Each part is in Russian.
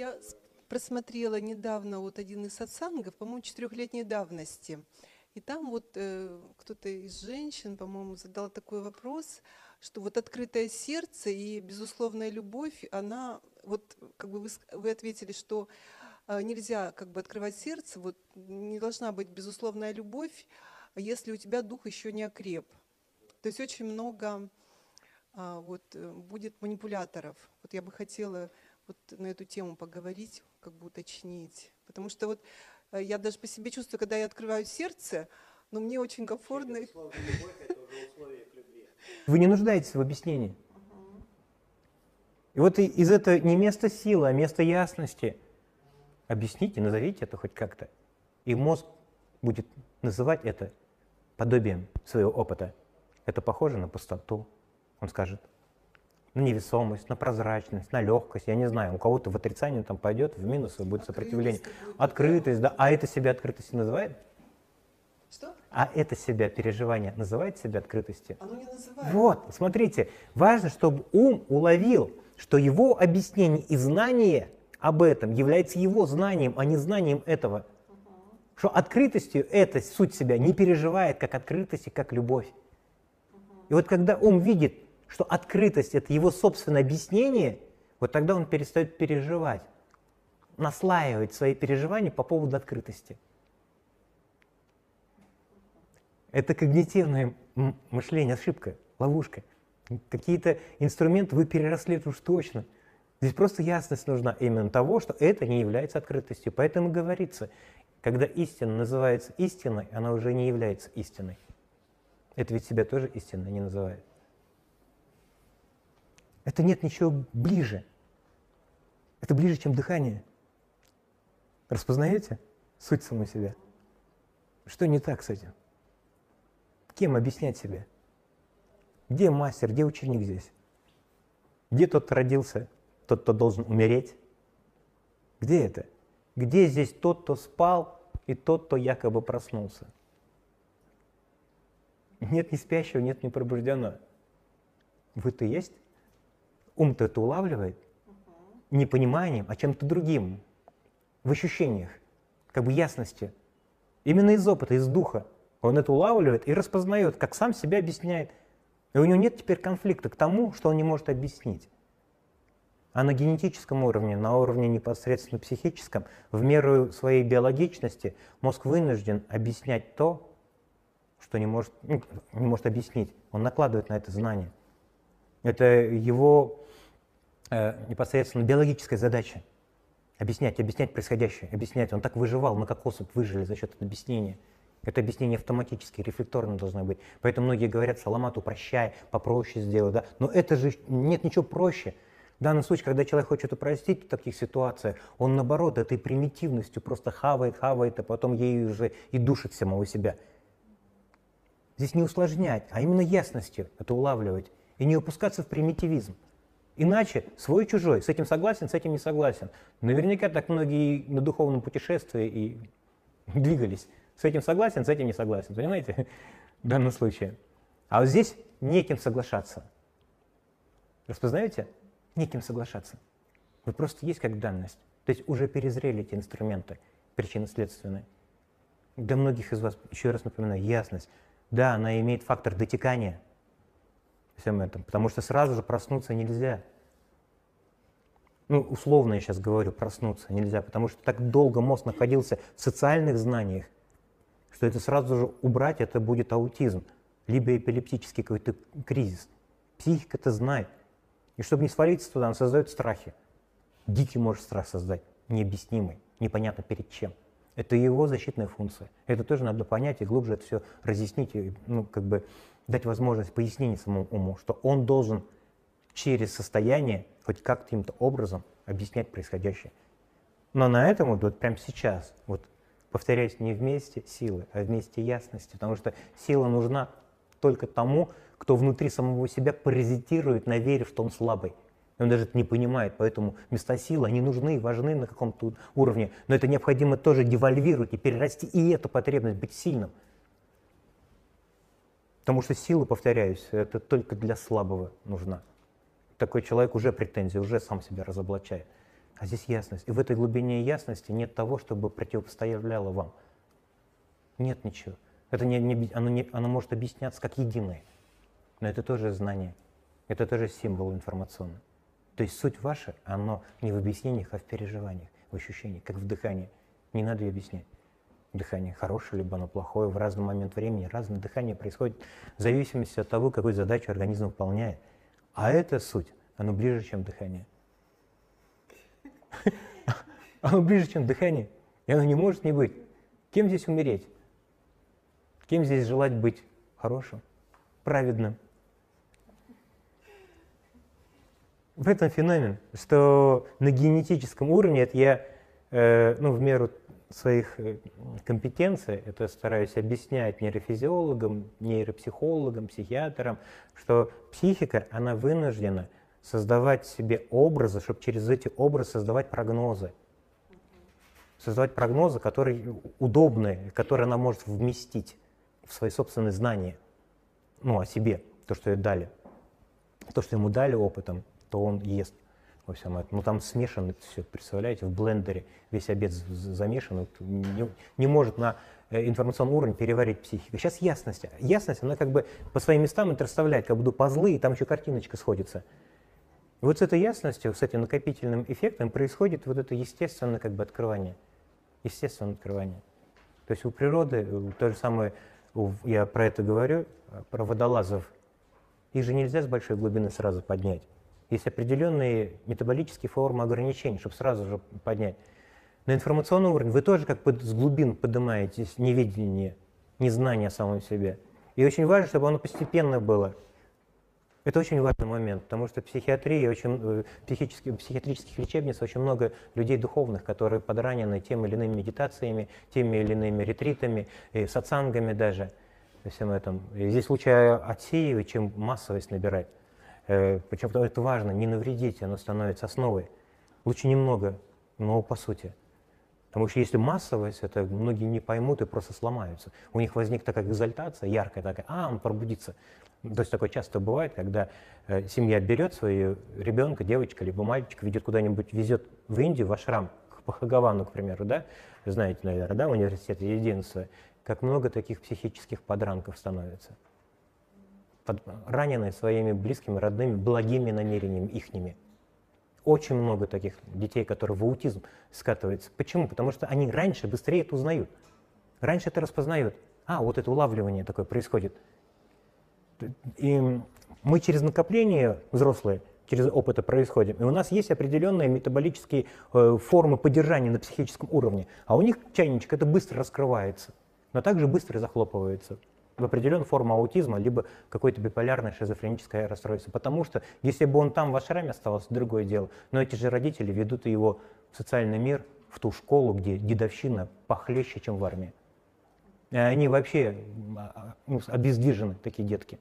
Я просмотрела недавно вот один из сатсангов, по-моему, четырехлетней давности. И там вот э, кто-то из женщин, по-моему, задал такой вопрос, что вот открытое сердце и безусловная любовь, она, вот как бы вы, вы ответили, что э, нельзя как бы открывать сердце, вот не должна быть безусловная любовь, если у тебя дух еще не окреп. То есть очень много а, вот, э, будет манипуляторов. Вот я бы хотела вот на эту тему поговорить, как бы уточнить. Потому что вот э, я даже по себе чувствую, когда я открываю сердце, но мне очень комфортно. Вы не нуждаетесь в объяснении. И вот из этого не место силы, а место ясности. Объясните, назовите это хоть как-то. И мозг будет называть это подобием своего опыта. Это похоже на пустоту, он скажет. На невесомость, на прозрачность, на легкость. Я не знаю, у кого-то в отрицание там пойдет, в минус и будет сопротивление. Открытость, да. А это себя открытостью называет? Что? А это себя переживание называет себя открытостью? Оно не называет. Вот, смотрите, важно, чтобы ум уловил, что его объяснение и знание об этом является его знанием, а не знанием этого. Что открытостью эта суть себя не переживает как открытость и как любовь. И вот когда ум видит, что открытость это его собственное объяснение, вот тогда он перестает переживать, наслаивать свои переживания по поводу открытости. Это когнитивное мышление, ошибка, ловушка. Какие-то инструменты вы переросли это уж точно. Здесь просто ясность нужна именно того, что это не является открытостью. Поэтому говорится, когда истина называется истиной, она уже не является истиной. Это ведь себя тоже истиной не называет. Это нет ничего ближе. Это ближе, чем дыхание. Распознаете суть самой себя? Что не так с этим? Кем объяснять себе? Где мастер, где ученик здесь? Где тот, кто родился, тот, кто должен умереть? Где это? Где здесь тот, кто спал, и тот, кто якобы проснулся? Нет ни спящего, нет ни пробужденного. Вы-то есть? Ум-то это улавливает не пониманием, а чем-то другим, в ощущениях, как бы ясностью. Именно из опыта, из духа. Он это улавливает и распознает, как сам себя объясняет. И у него нет теперь конфликта к тому, что он не может объяснить. А на генетическом уровне, на уровне непосредственно психическом, в меру своей биологичности, мозг вынужден объяснять то, что не может, ну, не может объяснить. Он накладывает на это знание. Это его непосредственно биологическая задача. Объяснять, объяснять происходящее, объяснять. Он так выживал, мы как особь выжили за счет объяснения. Это объяснение автоматически, рефлекторно должно быть. Поэтому многие говорят, Саламат, упрощай, попроще сделай. Да? Но это же нет ничего проще. В данном случае, когда человек хочет упростить в таких ситуациях, он наоборот этой примитивностью просто хавает, хавает, а потом ею уже и душит самого себя. Здесь не усложнять, а именно ясностью это улавливать и не упускаться в примитивизм. Иначе свой-чужой, с этим согласен, с этим не согласен. Наверняка так многие на духовном путешествии и двигались. С этим согласен, с этим не согласен, понимаете, в данном случае. А вот здесь неким соглашаться. Распознаете? Неким соглашаться. Вот просто есть как данность. То есть уже перезрели эти инструменты причинно-следственные. Для многих из вас, еще раз напоминаю, ясность. Да, она имеет фактор дотекания всем этом, потому что сразу же проснуться нельзя. Ну, условно я сейчас говорю, проснуться нельзя, потому что так долго мозг находился в социальных знаниях, что это сразу же убрать, это будет аутизм, либо эпилептический какой-то кризис. Психика это знает. И чтобы не свалиться туда, он создает страхи. Дикий может страх создать, необъяснимый, непонятно перед чем. Это его защитная функция. Это тоже надо понять и глубже это все разъяснить, и, ну, как бы дать возможность пояснения самому уму, что он должен через состояние хоть каким-то образом объяснять происходящее. Но на этом вот, вот прямо сейчас, вот повторяюсь, не вместе силы, а вместе ясности, потому что сила нужна только тому, кто внутри самого себя паразитирует на вере, что он слабый. И он даже это не понимает, поэтому места силы, они нужны, важны на каком-то уровне, но это необходимо тоже девальвировать и перерасти и эту потребность быть сильным. Потому что сила, повторяюсь, это только для слабого нужна. Такой человек уже претензии, уже сам себя разоблачает. а здесь ясность. И в этой глубине ясности нет того, чтобы противопоставляло вам. Нет ничего. Это не, не, оно, не, оно может объясняться как единое, но это тоже знание, это тоже символ информационный. То есть суть ваша, оно не в объяснениях, а в переживаниях, в ощущениях, как в дыхании. Не надо объяснять. Дыхание хорошее, либо оно плохое, в разный момент времени разное дыхание происходит в зависимости от того, какую задачу организм выполняет. А это суть, оно ближе, чем дыхание. Оно ближе, чем дыхание, и оно не может не быть. Кем здесь умереть? Кем здесь желать быть хорошим, праведным? В этом феномен, что на генетическом уровне, это я э, ну, в меру своих э, компетенций, это стараюсь объяснять нейрофизиологам, нейропсихологам, психиатрам, что психика, она вынуждена создавать себе образы, чтобы через эти образы создавать прогнозы. Создавать прогнозы, которые удобные, которые она может вместить в свои собственные знания, ну, о себе, то, что ей дали, то, что ему дали опытом, то он ест во всем этом. Ну там смешано все, представляете, в блендере весь обед замешан, не, не может на э, информационный уровень переварить психика. Сейчас ясность. Ясность, она как бы по своим местам это расставляет, как будто пазлы, и там еще картиночка сходится. Вот с этой ясностью, с этим накопительным эффектом происходит вот это естественное как бы открывание. Естественное открывание. То есть у природы э, то же самое, я про это говорю, э, про водолазов, их же нельзя с большой глубины сразу поднять. Есть определенные метаболические формы ограничений, чтобы сразу же поднять. На информационном уровне вы тоже как под, с глубин поднимаетесь неведение, незнание о самом себе. И очень важно, чтобы оно постепенно было. Это очень важный момент, потому что в психиатрии, очень, э, психических, психиатрических лечебниц очень много людей духовных, которые подранены теми или иными медитациями, теми или иными ретритами, и сатсангами даже. Всем этом. И здесь лучше отсеивать, чем массовость набирать. Э, Причем это важно, не навредить, оно становится основой. Лучше немного, но по сути. Потому что если массовость, это многие не поймут и просто сломаются. У них возникнет такая экзальтация, яркая такая, а, он пробудится. То есть такое часто бывает, когда э, семья берет своего ребенка, девочка, либо мальчика, ведет куда-нибудь, везет в Индию, в ашрам, к Пахагавану, к примеру, да, знаете, наверное, да, университет единства, как много таких психических подранков становится ранены своими близкими, родными, благими намерениями ихними. Очень много таких детей, которые в аутизм скатываются. Почему? Потому что они раньше быстрее это узнают. Раньше это распознают. А, вот это улавливание такое происходит. И мы через накопление, взрослые, через опыт это происходим. И у нас есть определенные метаболические э, формы поддержания на психическом уровне. А у них чайничек это быстро раскрывается, но также быстро захлопывается в определенную форму аутизма, либо какое-то биполярное шизофреническое расстройство. Потому что если бы он там в ашраме оставался, другое дело. Но эти же родители ведут его в социальный мир, в ту школу, где дедовщина похлеще, чем в армии. И они вообще а, а, ну, обездвижены, такие детки.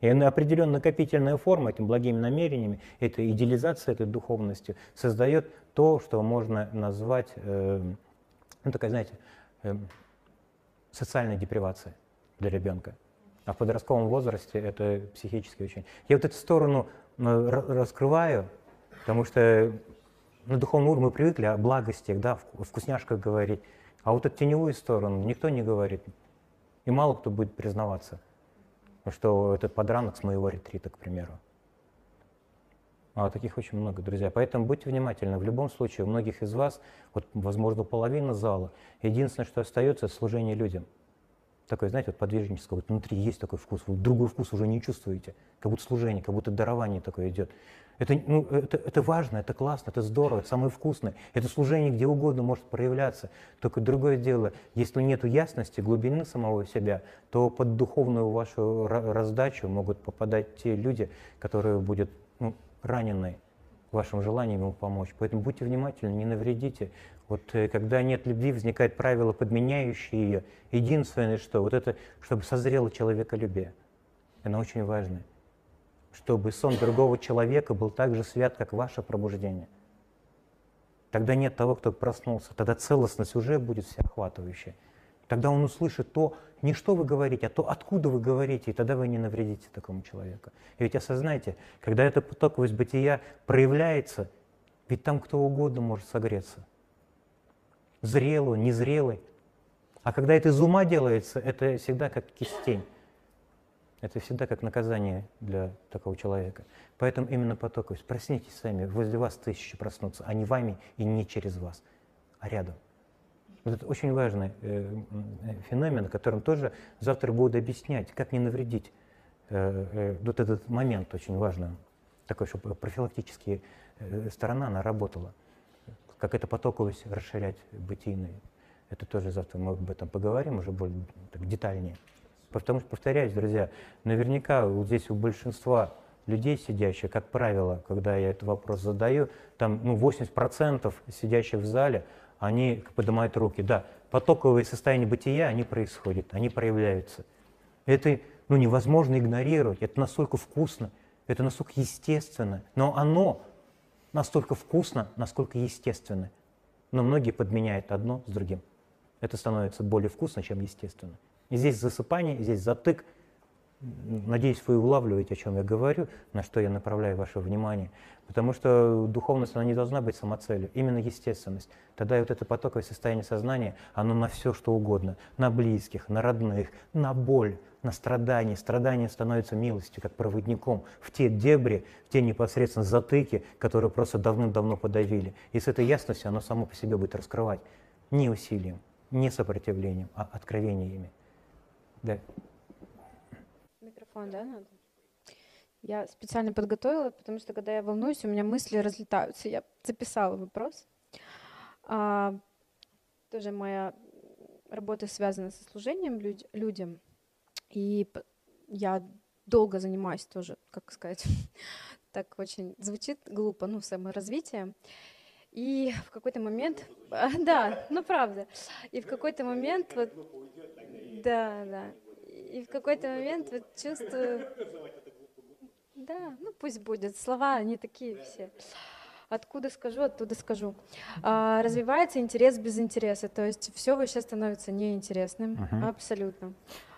И определенная накопительная форма этими благими намерениями, этой идеализация этой духовности создает то, что можно назвать, э, ну такая, знаете, э, социальной депривацией для ребенка. А в подростковом возрасте это психически очень. Я вот эту сторону ну, раскрываю, потому что на духовном уровне мы привыкли о благостях, да, о вкусняшках говорить. А вот эту теневую сторону никто не говорит. И мало кто будет признаваться, что это подранок с моего ретрита, к примеру. А таких очень много, друзья. Поэтому будьте внимательны. В любом случае, у многих из вас, вот, возможно, половина зала, единственное, что остается, это служение людям – такой, знаете, вот подвижнического, вот внутри есть такой вкус, вы другой вкус уже не чувствуете, как будто служение, как будто дарование такое идет. Это, ну, это, это важно, это классно, это здорово, это самое вкусное. Это служение где угодно может проявляться. Только другое дело, если нет ясности, глубины самого себя, то под духовную вашу раздачу могут попадать те люди, которые будут ну, ранены вашим желанием ему помочь. Поэтому будьте внимательны, не навредите. Вот э, когда нет любви, возникает правило, подменяющее ее. Единственное, что вот это, чтобы созрело человеколюбие. Это очень важно. Чтобы сон другого человека был так же свят, как ваше пробуждение. Тогда нет того, кто проснулся. Тогда целостность уже будет всеохватывающая. Тогда он услышит то, не что вы говорите, а то, откуда вы говорите, и тогда вы не навредите такому человеку. И ведь осознайте, когда эта потоковость бытия проявляется, Ведь там кто угодно может согреться. Зрелый, незрелый. А когда это из ума делается, это всегда как кистень. Это всегда как наказание для такого человека. Поэтому именно потоковость. Проснитесь сами, возле вас тысячи проснутся, а не вами и не через вас, а рядом. Вот это очень важный э, феномен, о котором тоже завтра буду объяснять, как не навредить. Э, э, вот этот момент очень важный, такой, чтобы профилактически э, сторона, она работала. Как это потоковость расширять бытийные. Это тоже завтра мы об этом поговорим уже более так, детальнее. Потому что, повторяюсь, друзья, наверняка вот здесь у большинства людей сидящих, как правило, когда я этот вопрос задаю, там ну, 80% сидящих в зале, они поднимают руки. Да, потоковые состояния бытия, они происходят, они проявляются. Это ну, невозможно игнорировать, это настолько вкусно, это настолько естественно, но оно настолько вкусно, насколько естественно. Но многие подменяют одно с другим. Это становится более вкусно, чем естественно. И здесь засыпание, здесь затык. Надеюсь, вы улавливаете, о чем я говорю, на что я направляю ваше внимание. Потому что духовность, она не должна быть самоцелью, именно естественность. Тогда вот это потоковое состояние сознания, оно на все, что угодно. На близких, на родных, на боль, на страдания. Страдания становятся милостью, как проводником в те дебри, в те непосредственно затыки, которые просто давным-давно подавили. И с этой ясностью оно само по себе будет раскрывать. Не усилием, не сопротивлением, а откровениями. Да. Микрофон, да, надо? Я специально подготовила, потому что когда я волнуюсь, у меня мысли разлетаются. Я записала вопрос. А, тоже моя работа связана со служением люд, людям. И я долго занимаюсь тоже, как сказать, так очень звучит глупо, ну, саморазвитие. И в какой-то момент, да, ну правда, и в какой-то момент вот, да, да, и в какой-то момент вот чувствую, да, ну пусть будет, слова, они такие все. Откуда скажу, оттуда скажу. А, развивается интерес без интереса, то есть все вообще становится неинтересным, uh-huh. абсолютно.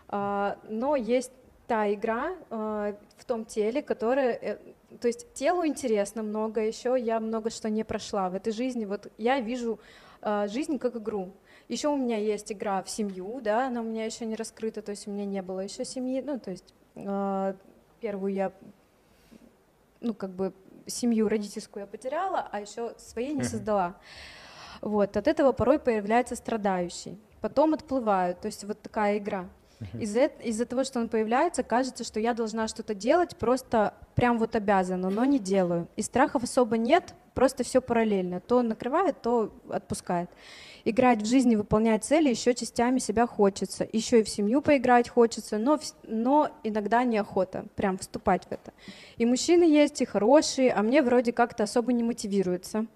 А, но есть та игра а, в том теле, которая, э, то есть телу интересно много, еще я много что не прошла в этой жизни. Вот я вижу а, жизнь как игру. Еще у меня есть игра в семью, да, она у меня еще не раскрыта, то есть у меня не было еще семьи, ну, то есть первую я, ну, как бы семью родительскую я потеряла, а еще своей не создала. Вот, от этого порой появляется страдающий. Потом отплывают, то есть вот такая игра. Из-за из того, что он появляется, кажется, что я должна что-то делать, просто прям вот обязана, но не делаю. И страхов особо нет, просто все параллельно. То накрывает, то отпускает. Играть в жизни, выполнять цели еще частями себя хочется. Еще и в семью поиграть хочется, но, но иногда неохота прям вступать в это. И мужчины есть, и хорошие, а мне вроде как-то особо не мотивируется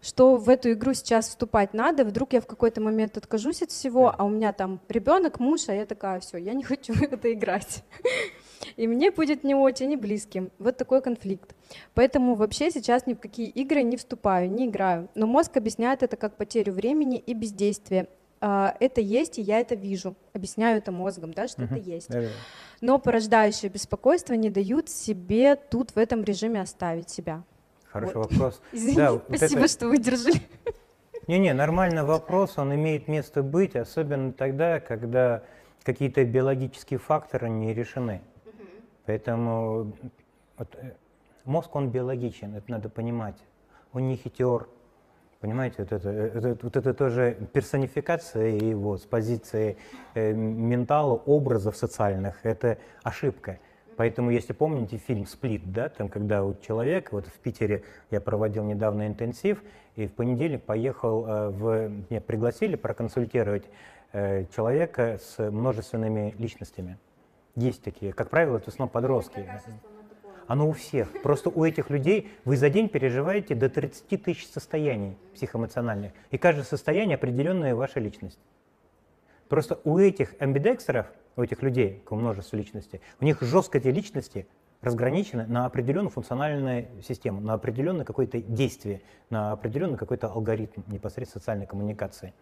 что в эту игру сейчас вступать надо, вдруг я в какой-то момент откажусь от всего, а у меня там ребенок, муж, а я такая, все, я не хочу в это играть. И мне будет не очень и близким. Вот такой конфликт. Поэтому вообще сейчас ни в какие игры не вступаю, не играю. Но мозг объясняет это как потерю времени и бездействие. А, это есть, и я это вижу. Объясняю это мозгом, да, что это есть. Но порождающее беспокойство не дают себе тут в этом режиме оставить себя. Хороший вот. вопрос. Извини, да, вот спасибо, это... что выдержали. Не-не, нормальный вопрос, он имеет место быть, особенно тогда, когда какие-то биологические факторы не решены. Поэтому вот, э, мозг, он биологичен, это надо понимать. Он не хитер, Понимаете, вот это, э, это, вот это тоже персонификация его с позиции э, ментала, образов социальных, это ошибка. Поэтому, если помните фильм «Сплит», да, там, когда у человека, вот в Питере я проводил недавно интенсив, и в понедельник поехал э, в... Меня пригласили проконсультировать э, человека с множественными личностями. Есть такие. Как правило, это в основном подростки. Оно у всех. Просто у этих людей вы за день переживаете до 30 тысяч состояний психоэмоциональных. И каждое состояние определенная ваша личность. Просто у этих амбидекстеров, у этих людей, у множества личностей, у них жестко эти личности разграничены на определенную функциональную систему, на определенное какое-то действие, на определенный какой-то алгоритм непосредственно социальной коммуникации.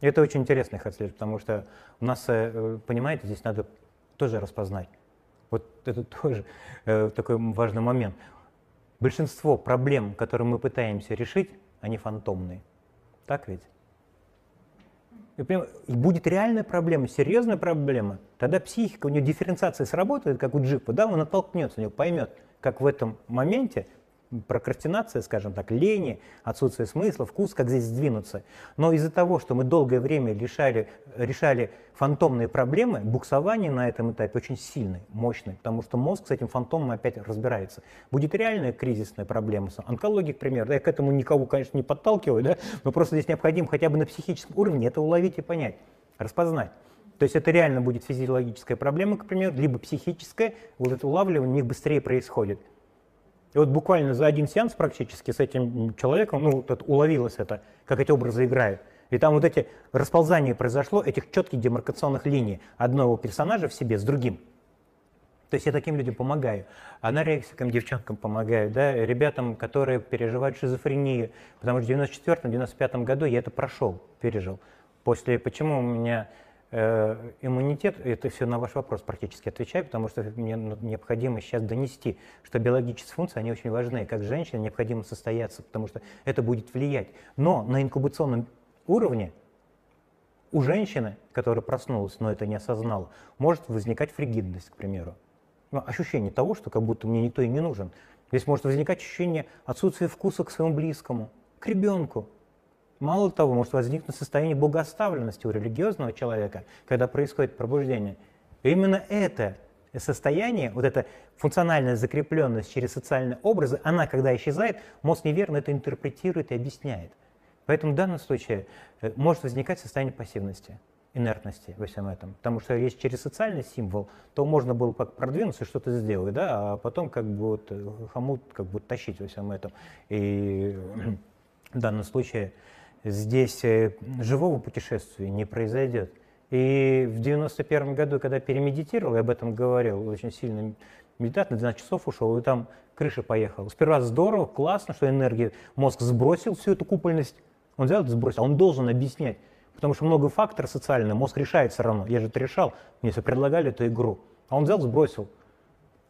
И это очень интересно их отслеживать, потому что у нас, э, понимаете, здесь надо тоже распознать. Вот это тоже э, такой важный момент. большинство проблем, которые мы пытаемся решить, они фантомные. Так ведь? И будет реальная проблема, серьезная проблема, тогда психика, у нее дифференциация сработает, как у джипа, да, он оттолкнется, него поймет, как в этом моменте прокрастинация, скажем так, лени, отсутствие смысла, вкус, как здесь сдвинуться. Но из-за того, что мы долгое время решали, решали фантомные проблемы, буксование на этом этапе очень сильное, мощное, потому что мозг с этим фантомом опять разбирается. Будет реальная кризисная проблема. Онкология, к примеру, я к этому никого, конечно, не подталкиваю, да, но просто здесь необходимо хотя бы на психическом уровне это уловить и понять, распознать. То есть это реально будет физиологическая проблема, к примеру, либо психическая, вот это улавливание у них быстрее происходит. И вот буквально за один сеанс практически с этим человеком, ну, вот уловилось это, как эти образы играют. И там вот эти расползания произошло, этих четких демаркационных линий одного персонажа в себе с другим. То есть я таким людям помогаю. Анорексикам, девчонкам помогаю, да, ребятам, которые переживают шизофрению. Потому что в 94-95 году я это прошел, пережил. После, почему у меня иммунитет, это все на ваш вопрос практически отвечаю, потому что мне необходимо сейчас донести, что биологические функции, они очень важны. Как женщине необходимо состояться, потому что это будет влиять. Но на инкубационном уровне у женщины, которая проснулась, но это не осознала, может возникать фригидность, к примеру. Ну, ощущение того, что как будто мне никто и не нужен. Здесь может возникать ощущение отсутствия вкуса к своему близкому, к ребенку, Мало того, может возникнуть состояние богоставленности у религиозного человека, когда происходит пробуждение. Именно это состояние, вот эта функциональная закрепленность через социальные образы, она, когда исчезает, мозг неверно это интерпретирует и объясняет. Поэтому в данном случае э, может возникать состояние пассивности, инертности во всем этом. Потому что если через социальный символ, то можно было как продвинуться что-то сделать, да, а потом как бы вот э, хомут как бы тащить во всем этом. И в данном случае здесь э, живого путешествия не произойдет. И в 91 году, когда перемедитировал, я об этом говорил, очень сильно медитат, на 12 часов ушел, и там крыша поехала. Сперва здорово, классно, что энергия, мозг сбросил всю эту купольность, он взял это сбросил, а он должен объяснять, потому что много факторов социальных, мозг решает все равно. Я же это решал, мне все предлагали эту игру. А он взял, сбросил.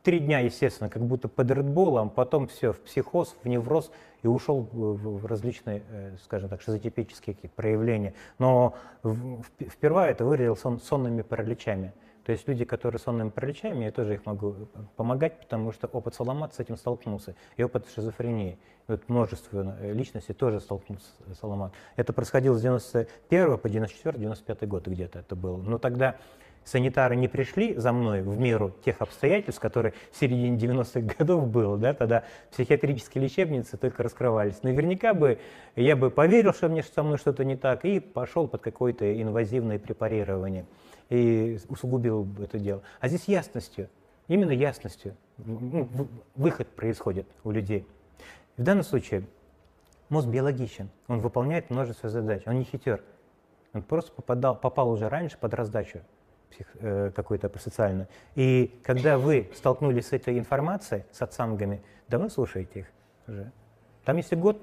Три дня, естественно, как будто под редболом, потом все, в психоз, в невроз, и ушел в различные, э, скажем так, шизотипические проявления. Но впервые это выразил сон, сонными параличами. То есть люди, которые сонными параличами, я тоже их могу э, помогать, потому что опыт Саламат с этим столкнулся, и опыт шизофрении. Вот множество э, личностей тоже столкнулся с Саламат. Это происходило с 91 по 94-95 год где-то это было. Но тогда санитары не пришли за мной в меру тех обстоятельств, которые в середине 90-х годов было, да, тогда психиатрические лечебницы только раскрывались. Наверняка бы я бы поверил, что мне со мной что-то не так, и пошел под какое-то инвазивное препарирование и усугубил бы это дело. А здесь ясностью, именно ясностью ну, выход происходит у людей. В данном случае мозг биологичен, он выполняет множество задач, он не хитер. Он просто попадал, попал уже раньше под раздачу псих, э, какой-то социально. И когда вы столкнулись с этой информацией, с отсангами, давно слушаете их уже? Там если год...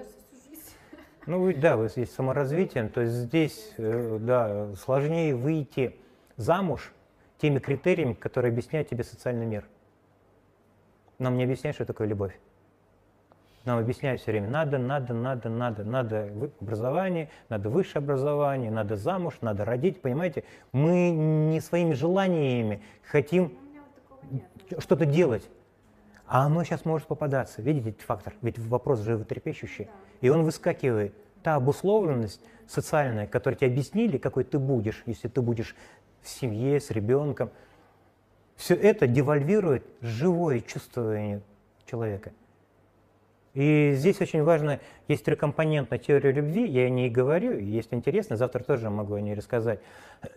Ну, вы, да, вы есть саморазвитием, то есть здесь, э, да, сложнее выйти замуж теми критериями, которые объясняют тебе социальный мир. Нам не объясняют, что такое любовь. Нам объясняют все время, надо, надо, надо, надо, надо образование, надо высшее образование, надо замуж, надо родить, понимаете? Мы не своими желаниями хотим что-то делать. А оно сейчас может попадаться. Видите этот фактор? Ведь вопрос животрепещущий. И он выскакивает. Та обусловленность социальная, которую тебе объяснили, какой ты будешь, если ты будешь в семье, с ребенком, все это девальвирует живое чувствование человека. И здесь очень важно, есть трехкомпонентная теория любви, я о ней говорю, если интересно, завтра тоже могу о ней рассказать.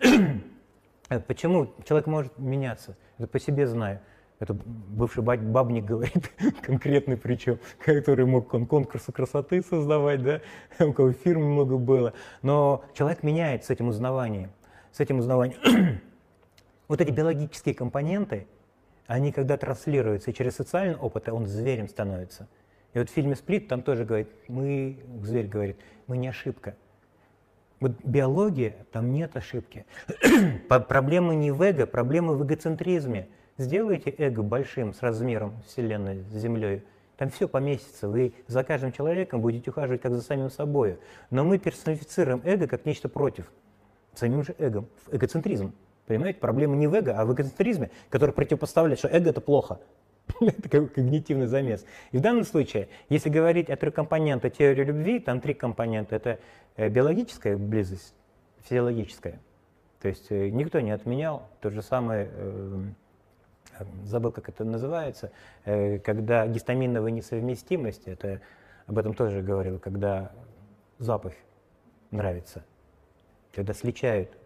Почему человек может меняться? Это по себе знаю. Это бывший бабник говорит, конкретный причем, который мог он конкурсы красоты создавать, да, у кого фирм много было. Но человек меняется с этим узнаванием. С этим узнаванием. вот эти биологические компоненты, они когда транслируются через социальный опыт, он зверем становится – и вот в фильме «Сплит» там тоже говорит, мы, зверь говорит, мы не ошибка. Вот биология, там нет ошибки. проблема не в эго, проблема в эгоцентризме. Сделайте эго большим с размером Вселенной, с Землей, Там все поместится. Вы за каждым человеком будете ухаживать как за самим собой. Но мы персонифицируем эго как нечто против. Самим же эго. Эгоцентризм. Понимаете? Проблема не в эго, а в эгоцентризме, который противопоставляет, что эго это плохо. как когнитивный замес. И в данном случае, если говорить о трехкомпонентной теории любви, там три компонента. Это э, биологическая близость, физиологическая. То есть э, никто не отменял то же самое э, забыл, как это называется, когда гистаминовая несовместимость, это об этом тоже говорил, когда запах нравится, когда сличают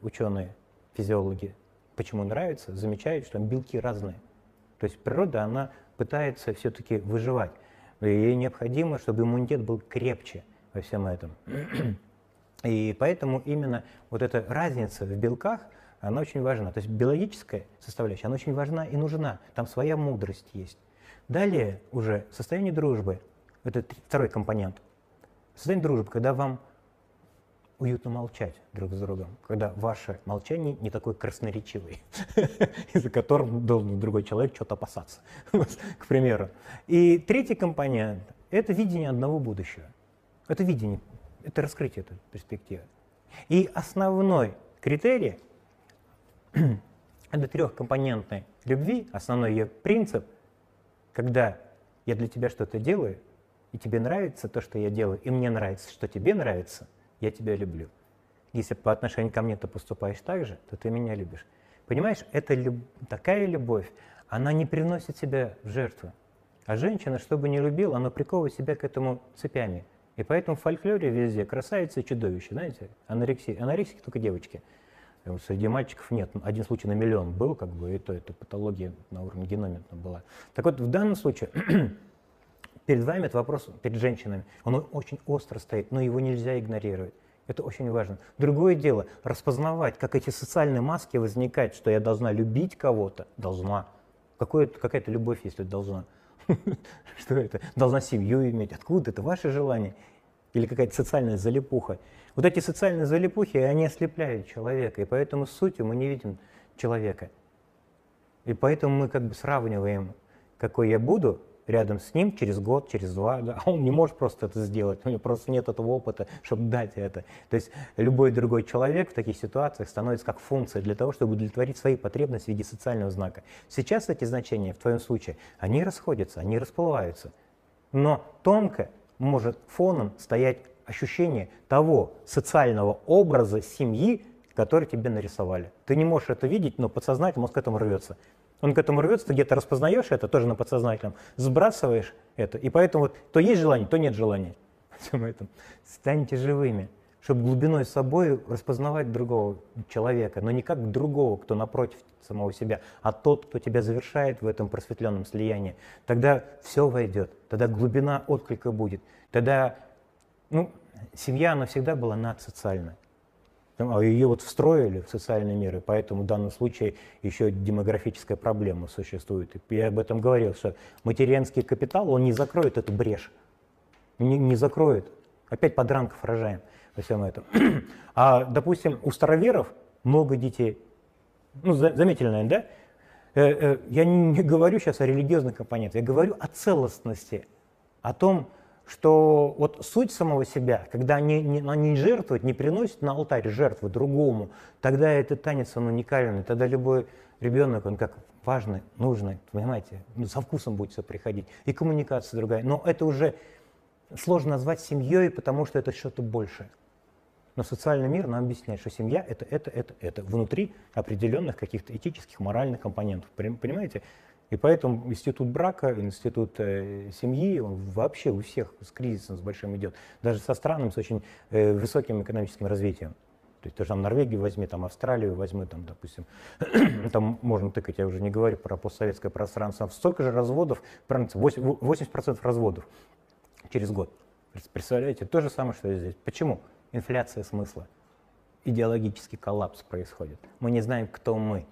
ученые, физиологи, почему нравится, замечают, что белки разные. То есть природа, она пытается все-таки выживать. Ей необходимо, чтобы иммунитет был крепче во всем этом. И поэтому именно вот эта разница в белках – она очень важна. То есть биологическая составляющая, она очень важна и нужна. Там своя мудрость есть. Далее уже состояние дружбы. Это второй компонент. Состояние дружбы, когда вам уютно молчать друг с другом, когда ваше молчание не такое красноречивое, из-за которого должен другой человек что-то опасаться, к примеру. И третий компонент – это видение одного будущего. Это видение, это раскрытие этой перспективы. И основной критерий – это трехкомпонентной любви, основной ее принцип, когда я для тебя что-то делаю, и тебе нравится то, что я делаю, и мне нравится, что тебе нравится, я тебя люблю. Если по отношению ко мне ты поступаешь так же, то ты меня любишь. Понимаешь, это люб... такая любовь, она не приносит себя в жертву. А женщина, чтобы не любил, она приковывает себя к этому цепями. И поэтому в фольклоре везде красавица и чудовище, знаете, анорексия. Анорексики только девочки – Среди мальчиков нет. Один случай на миллион был, как бы, и то это патология на уровне геномента была. Так вот, в данном случае перед вами этот вопрос, перед женщинами, он очень остро стоит, но его нельзя игнорировать. Это очень важно. Другое дело, распознавать, как эти социальные маски возникают, что я должна любить кого-то, должна. Какая-то любовь, если должна. Что это? Должна семью иметь. Откуда это? Ваше желание? Или какая-то социальная залипуха? Вот эти социальные залипухи, они ослепляют человека, и поэтому сутью мы не видим человека. И поэтому мы как бы сравниваем, какой я буду рядом с ним через год, через два, да, а он не может просто это сделать, у него просто нет этого опыта, чтобы дать это. То есть любой другой человек в таких ситуациях становится как функция для того, чтобы удовлетворить свои потребности в виде социального знака. Сейчас эти значения, в твоем случае, они расходятся, они расплываются. Но тонко может фоном стоять ощущение того социального образа семьи, который тебе нарисовали. Ты не можешь это видеть, но подсознательно мозг к этому рвется. Он к этому рвется, ты где-то распознаешь это, тоже на подсознательном, сбрасываешь это. И поэтому вот то есть желание, то нет желания. Всем этом. Станьте живыми, чтобы глубиной собой распознавать другого человека, но не как другого, кто напротив самого себя, а тот, кто тебя завершает в этом просветленном слиянии. Тогда все войдет, тогда глубина отклика будет, тогда ну, семья, она всегда была надсоциальной. А ее вот встроили в социальные меры, поэтому в данном случае еще демографическая проблема существует. Я об этом говорил, что материнский капитал, он не закроет эту брешь, не, не закроет. Опять подранков рожаем во всем этом. А, допустим, у староверов много детей. Ну, заметили, наверное, да? Э, э, я не говорю сейчас о религиозных компонентах, я говорю о целостности, о том, что вот суть самого себя, когда они не, они жертвуют, не приносят на алтарь жертвы другому, тогда этот танец, он уникальный, тогда любой ребенок, он как важный, нужный, понимаете, ну, со вкусом будет все приходить, и коммуникация другая. Но это уже сложно назвать семьей, потому что это что-то большее. Но социальный мир нам объясняет, что семья это, это, это, это, внутри определенных каких-то этических, моральных компонентов. Понимаете? И поэтому институт брака, институт э, семьи, он вообще у всех с кризисом с большим идет. Даже со странами с очень э, высоким экономическим развитием. То есть, там Норвегию возьми, там Австралию возьми, там, допустим, там можно тыкать, я уже не говорю про постсоветское пространство, столько же разводов, 80% разводов через год. Представляете, то же самое, что и здесь. Почему? Инфляция смысла. Идеологический коллапс происходит. Мы не знаем, кто мы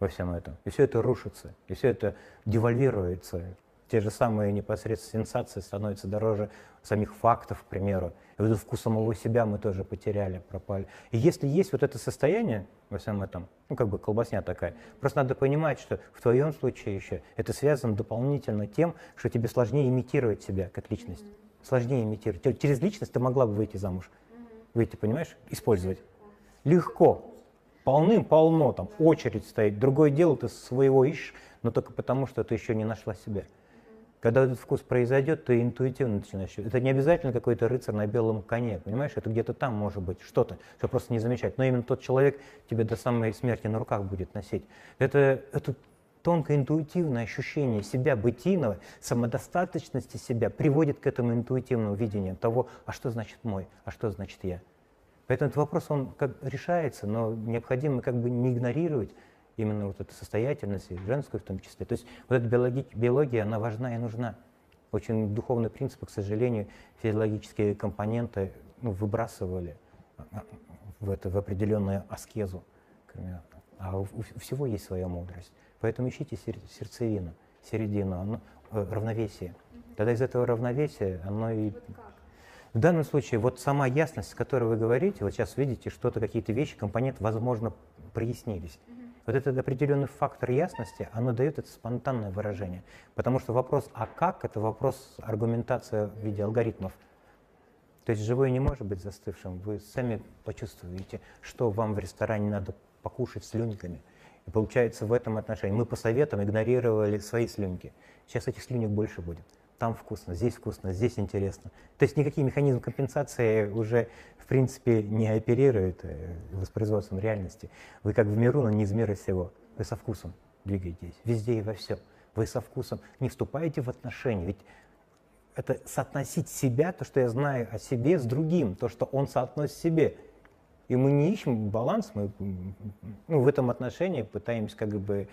во всем этом. И все это рушится, и все это девальвируется. те же самые непосредственно сенсации становятся дороже самих фактов, к примеру. И вот вкус самого себя мы тоже потеряли, пропали. И если есть вот это состояние во всем этом, ну как бы колбасня такая, просто надо понимать, что в твоем случае еще это связано дополнительно тем, что тебе сложнее имитировать себя как личность. Сложнее имитировать. Через личность ты могла бы выйти замуж. Выйти, понимаешь? Использовать. Легко. Полным-полно, там очередь стоит. Другое дело, ты своего ищешь, но только потому, что ты еще не нашла себя. Когда этот вкус произойдет, ты интуитивно начинаешь. Это не обязательно какой-то рыцарь на белом коне, понимаешь? Это где-то там может быть что-то, что просто не замечать. Но именно тот человек тебя до самой смерти на руках будет носить. Это, это тонкое интуитивное ощущение себя бытийного, самодостаточности себя приводит к этому интуитивному видению того, а что значит мой, а что значит я. Поэтому этот вопрос, он как решается, но необходимо как бы не игнорировать именно вот эту состоятельность, и женскую в том числе. То есть вот эта биология, биология, она важна и нужна. Очень духовные принципы, к сожалению, физиологические компоненты ну, выбрасывали а, а, в, это, в определенную аскезу. А у, у всего есть своя мудрость. Поэтому ищите сердцевину, середину, оно, э, равновесие. Тогда из этого равновесия оно и... В данном случае вот сама ясность, о которой вы говорите, вот сейчас видите, что-то, какие-то вещи, компоненты, возможно, прояснились. Вот этот определенный фактор ясности, оно дает это спонтанное выражение. Потому что вопрос «а как?» — это вопрос аргументация в виде алгоритмов. То есть живой не может быть застывшим. Вы сами почувствуете, что вам в ресторане надо покушать слюньками. И получается в этом отношении мы по советам игнорировали свои слюнки. Сейчас этих слюнек больше будет там вкусно, здесь вкусно, здесь интересно. То есть никакие механизмы компенсации уже, в принципе, не оперируют э, воспроизводством реальности. Вы как в миру, но не из мира всего. Вы со вкусом двигаетесь, везде и во всем. Вы со вкусом не вступаете в отношения, ведь это соотносить себя, то, что я знаю о себе, с другим, то, что он соотносит себе. И мы не ищем баланс, мы ну, в этом отношении пытаемся как бы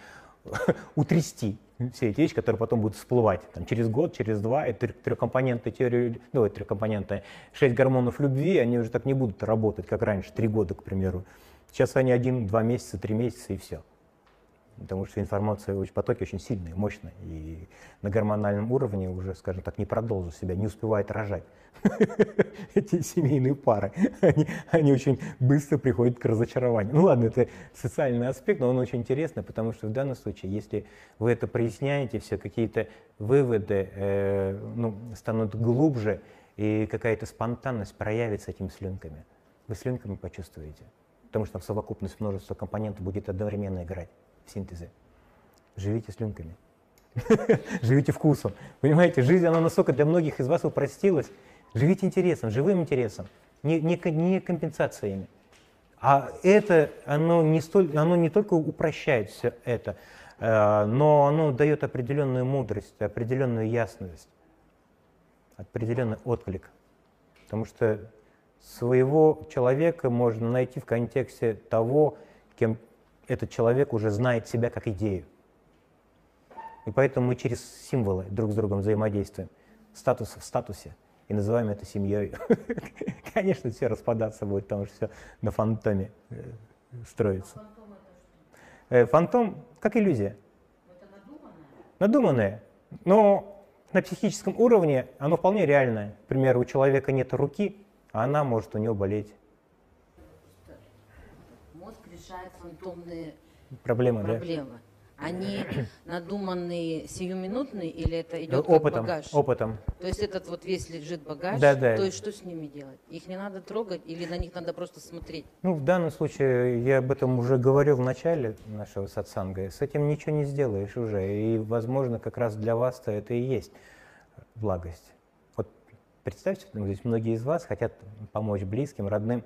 утрясти все эти вещи, которые потом будут всплывать там, через год, через два. Это трехкомпонентная теория, ну, трехкомпонентная, шесть гормонов любви, они уже так не будут работать, как раньше, три года, к примеру. Сейчас они один, два месяца, три месяца и все потому что информация, потоки очень сильные, мощные, и на гормональном уровне уже, скажем так, не продолжит себя, не успевает рожать. Эти семейные пары, они, они очень быстро приходят к разочарованию. Ну ладно, это социальный аспект, но он очень интересный, потому что в данном случае, если вы это проясняете, все какие-то выводы э, ну, станут глубже, и какая-то спонтанность проявится этими слюнками. Вы слюнками почувствуете, потому что там совокупность множества компонентов будет одновременно играть в синтезе. Живите слюнками. Живите вкусом. Понимаете, жизнь, она настолько для многих из вас упростилась. Живите интересом, живым интересом, не, не, не компенсациями. А это, оно не, столь, оно не только упрощает все это, э, но оно дает определенную мудрость, определенную ясность, определенный отклик. Потому что своего человека можно найти в контексте того, кем этот человек уже знает себя как идею. И поэтому мы через символы друг с другом взаимодействуем. Статус в статусе. И называем это семьей. Конечно, все распадаться будет, потому что все на фантоме э, строится. Э, фантом как иллюзия. Надуманное. Но на психическом уровне оно вполне реальное. К примеру, у человека нет руки, а она может у него болеть решает фантомные проблемы. проблемы. Да? Они надуманные сиюминутные или это идет опытом, багаж? Опытом. То есть этот вот весь лежит багаж, да, да. то есть что с ними делать? Их не надо трогать или на них надо просто смотреть? Ну, в данном случае, я об этом уже говорил в начале нашего сатсанга, с этим ничего не сделаешь уже, и, возможно, как раз для вас-то это и есть благость. Вот представьте, здесь многие из вас хотят помочь близким, родным,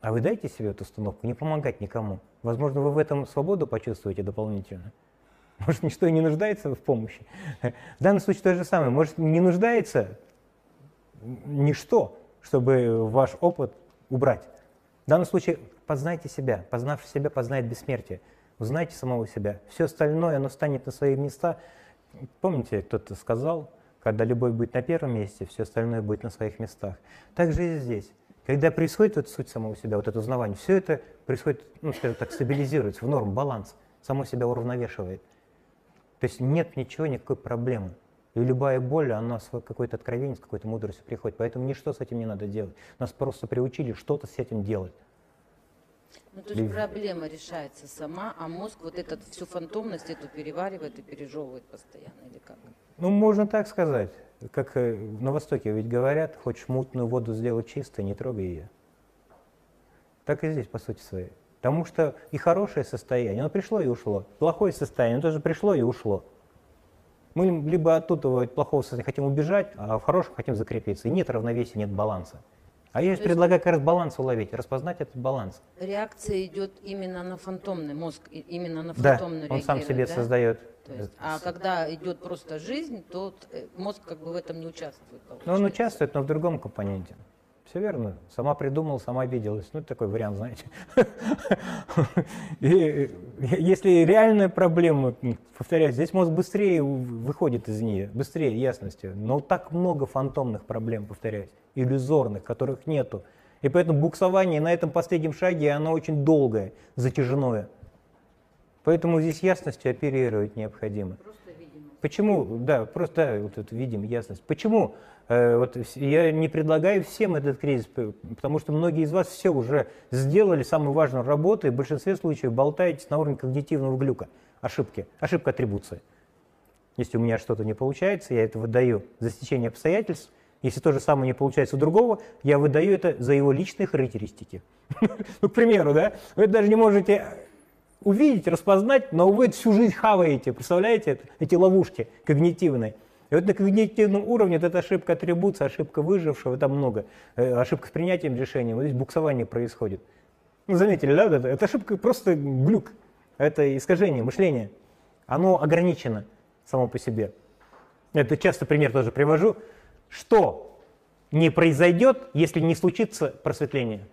а вы дайте себе эту установку, не помогать никому. Возможно, вы в этом свободу почувствуете дополнительно. Может, ничто и не нуждается в помощи. В данном случае то же самое. Может, не нуждается ничто, чтобы ваш опыт убрать. В данном случае познайте себя. Познавший себя познает бессмертие. Узнайте самого себя. Все остальное, оно станет на свои места. Помните, кто-то сказал, когда любовь будет на первом месте, все остальное будет на своих местах. Так же и здесь. Когда происходит эта суть самого себя, вот это узнавание, все это происходит, ну, скажем так, стабилизируется в норм, баланс, само себя уравновешивает. То есть нет ничего, никакой проблемы. И любая боль, она с какой-то откровением, с какой-то мудростью приходит. Поэтому ничто с этим не надо делать. Нас просто приучили что-то с этим делать. Ну, то есть проблема решается сама, а мозг вот этот всю фантомность эту переваривает и пережевывает постоянно, или как? Ну, можно так сказать. Как э, на Востоке ведь говорят, хочешь мутную воду сделать чистой, не трогай ее. Так и здесь, по сути своей. Потому что и хорошее состояние, оно пришло и ушло. Плохое состояние, оно тоже пришло и ушло. Мы либо оттуда от плохого состояния хотим убежать, а в хорошем хотим закрепиться. И нет равновесия, нет баланса. А я есть- предлагаю как раз баланс уловить, распознать этот баланс. Реакция идет именно на фантомный мозг, именно на Да, фантомный он сам себе да? создает. То есть, а когда идет просто жизнь, то э, мозг как бы в этом не участвует. Но он получается. участвует, но в другом компоненте. Все верно. Сама придумала, сама обиделась. Ну, такой вариант, знаете. И э, если реальная проблема, повторяю, здесь мозг быстрее выходит из нее, быстрее, ясностью. Но так много фантомных проблем, повторяюсь, иллюзорных, которых нету. И поэтому буксование на этом последнем шаге, оно очень долгое, затяжное. Поэтому здесь ясностью оперировать необходимо. Почему, да, просто да, вот это видим ясность. Почему э, вот вс- я не предлагаю всем этот кризис, потому что многие из вас все уже сделали самую важную работу, и в большинстве случаев болтаетесь на уровне когнитивного глюка, ошибки, ошибка атрибуции. Если у меня что-то не получается, я это выдаю за стечение обстоятельств. Если то же самое не получается у другого, я выдаю это за его личные характеристики. Ну, к примеру, да, вы даже не можете увидеть, распознать, но вы всю жизнь хаваете, представляете, эти ловушки когнитивные. И вот на когнитивном уровне вот эта ошибка атрибуции, ошибка выжившего, там много, э, ошибка с принятием решения, вот здесь буксование происходит. Ну, заметили, да, это, это ошибка просто глюк, это искажение мышления. Оно ограничено само по себе. Это часто пример тоже привожу. Что не произойдет, если не случится просветление?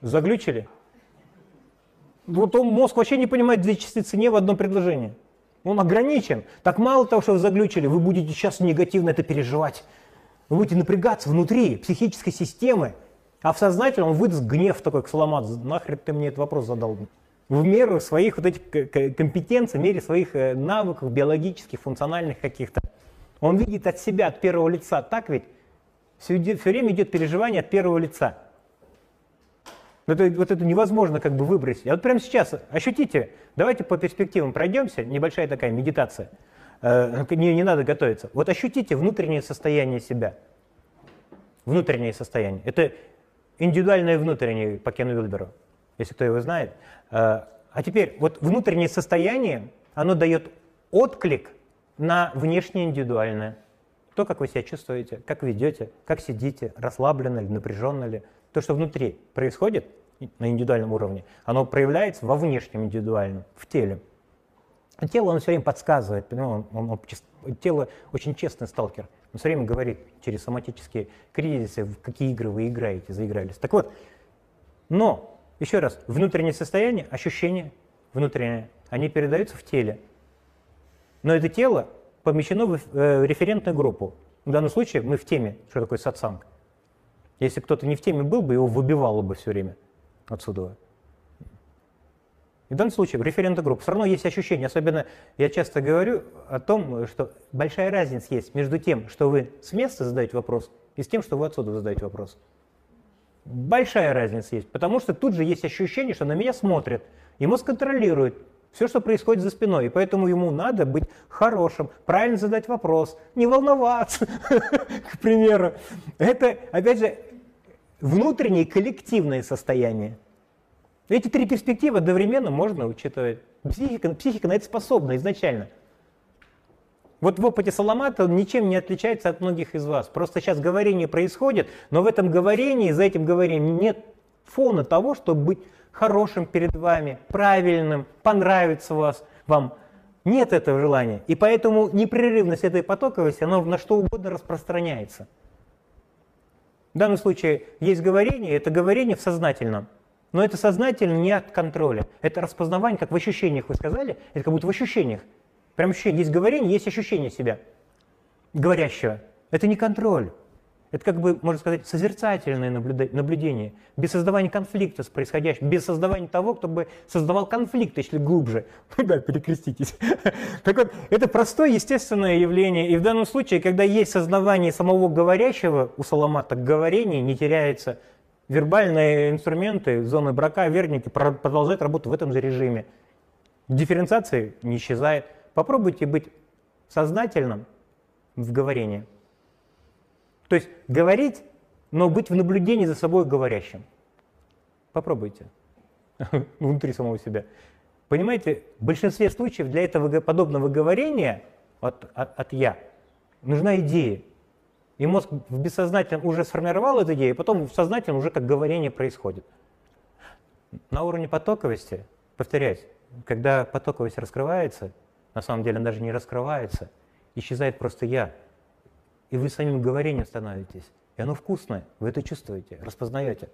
Заглючили? Вот он, мозг вообще не понимает две частицы не в одном предложении. Он ограничен. Так мало того, что вы заглючили, вы будете сейчас негативно это переживать. Вы будете напрягаться внутри психической системы, а в сознательном он выдаст гнев такой, ксаламат, нахрен ты мне этот вопрос задал? В меру своих вот этих к- к- компетенций, в мере своих э, навыков биологических, функциональных каких-то. Он видит от себя, от первого лица. Так ведь? Все, время идет переживание от первого лица. Это, вот это невозможно как бы выбросить. А вот прямо сейчас ощутите, давайте по перспективам пройдемся, небольшая такая медитация, Э, не, не надо готовиться. Вот ощутите внутреннее состояние себя. Внутреннее состояние. Это индивидуальное внутреннее по Кену Вильберу, если кто его знает. Э, А теперь, вот внутреннее состояние, оно дает отклик на внешнее индивидуальное. То, как вы себя чувствуете, как ведете, как сидите, расслабленно ли, напряженно ли. То, что внутри происходит на индивидуальном уровне, оно проявляется во внешнем индивидуальном, в теле. А тело, оно все время подсказывает, понимаете, он, он- он тело очень честный сталкер. Он все время говорит через соматические кризисы, в какие игры вы играете, заигрались. Так вот, но, еще раз, внутреннее состояние, ощущения внутренние, они передаются в теле. Но это тело помещено в э, референтную группу. В данном случае мы в теме, что такое сатсанг. Если кто-то не в теме был бы, его выбивало бы все время отсюда. И в данном случае в референтной группе все равно есть ощущение, особенно я часто говорю о том, что большая разница есть между тем, что вы с места задаете вопрос, и с тем, что вы отсюда задаете вопрос. Большая разница есть, потому что тут же есть ощущение, что на меня смотрят, и мозг контролирует все, что происходит за спиной, и поэтому ему надо быть хорошим, правильно задать вопрос, не волноваться, к примеру. Это, опять же, внутреннее коллективное состояние. Эти три перспективы одновременно можно учитывать. Психика, психика на это способна изначально. Вот в опыте Саламата он ничем не отличается от многих из вас. Просто сейчас говорение происходит, но в этом говорении, за этим говорением нет фона того, чтобы быть хорошим перед вами, правильным, понравится вас, вам. Нет этого желания. И поэтому непрерывность этой потоковости, она на что угодно распространяется. В данном случае есть говорение, это говорение в сознательном. Но это сознательно не от контроля. Это распознавание, как в ощущениях вы сказали, это как будто в ощущениях. Прям ощущение, есть говорение, есть ощущение себя, говорящего. Это не контроль. Это как бы, можно сказать, созерцательное наблюдение, без создавания конфликта с происходящим, без создавания того, кто бы создавал конфликт, если глубже. Ну да, перекреститесь. Так вот, это простое естественное явление. И в данном случае, когда есть сознавание самого говорящего, у Саламата говорение не теряется. Вербальные инструменты, зоны брака, верники продолжают работу в этом же режиме. Дифференциация не исчезает. Попробуйте быть сознательным в говорении. То есть говорить, но быть в наблюдении за собой говорящим. Попробуйте внутри самого себя. Понимаете, в большинстве случаев для этого подобного говорения от, от, от «я» нужна идея. И мозг в бессознательном уже сформировал эту идею, потом в сознательном уже как говорение происходит. На уровне потоковости, повторяюсь, когда потоковость раскрывается, на самом деле она даже не раскрывается, исчезает просто «я», и вы самим говорением становитесь. И оно вкусное, вы это чувствуете, распознаете.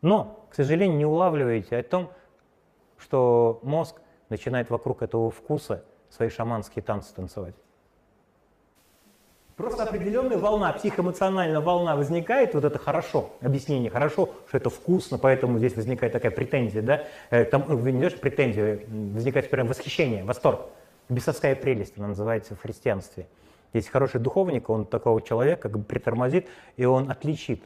Но, к сожалению, не улавливаете о том, что мозг начинает вокруг этого вкуса свои шаманские танцы танцевать. Просто определенная волна, психоэмоциональная волна возникает, вот это хорошо, объяснение хорошо, что это вкусно, поэтому здесь возникает такая претензия, да, э, там, вы не претензию, возникает прям восхищение, восторг. Бесовская прелесть, она называется в христианстве. Есть хороший духовник, он такого человека как бы притормозит, и он отличит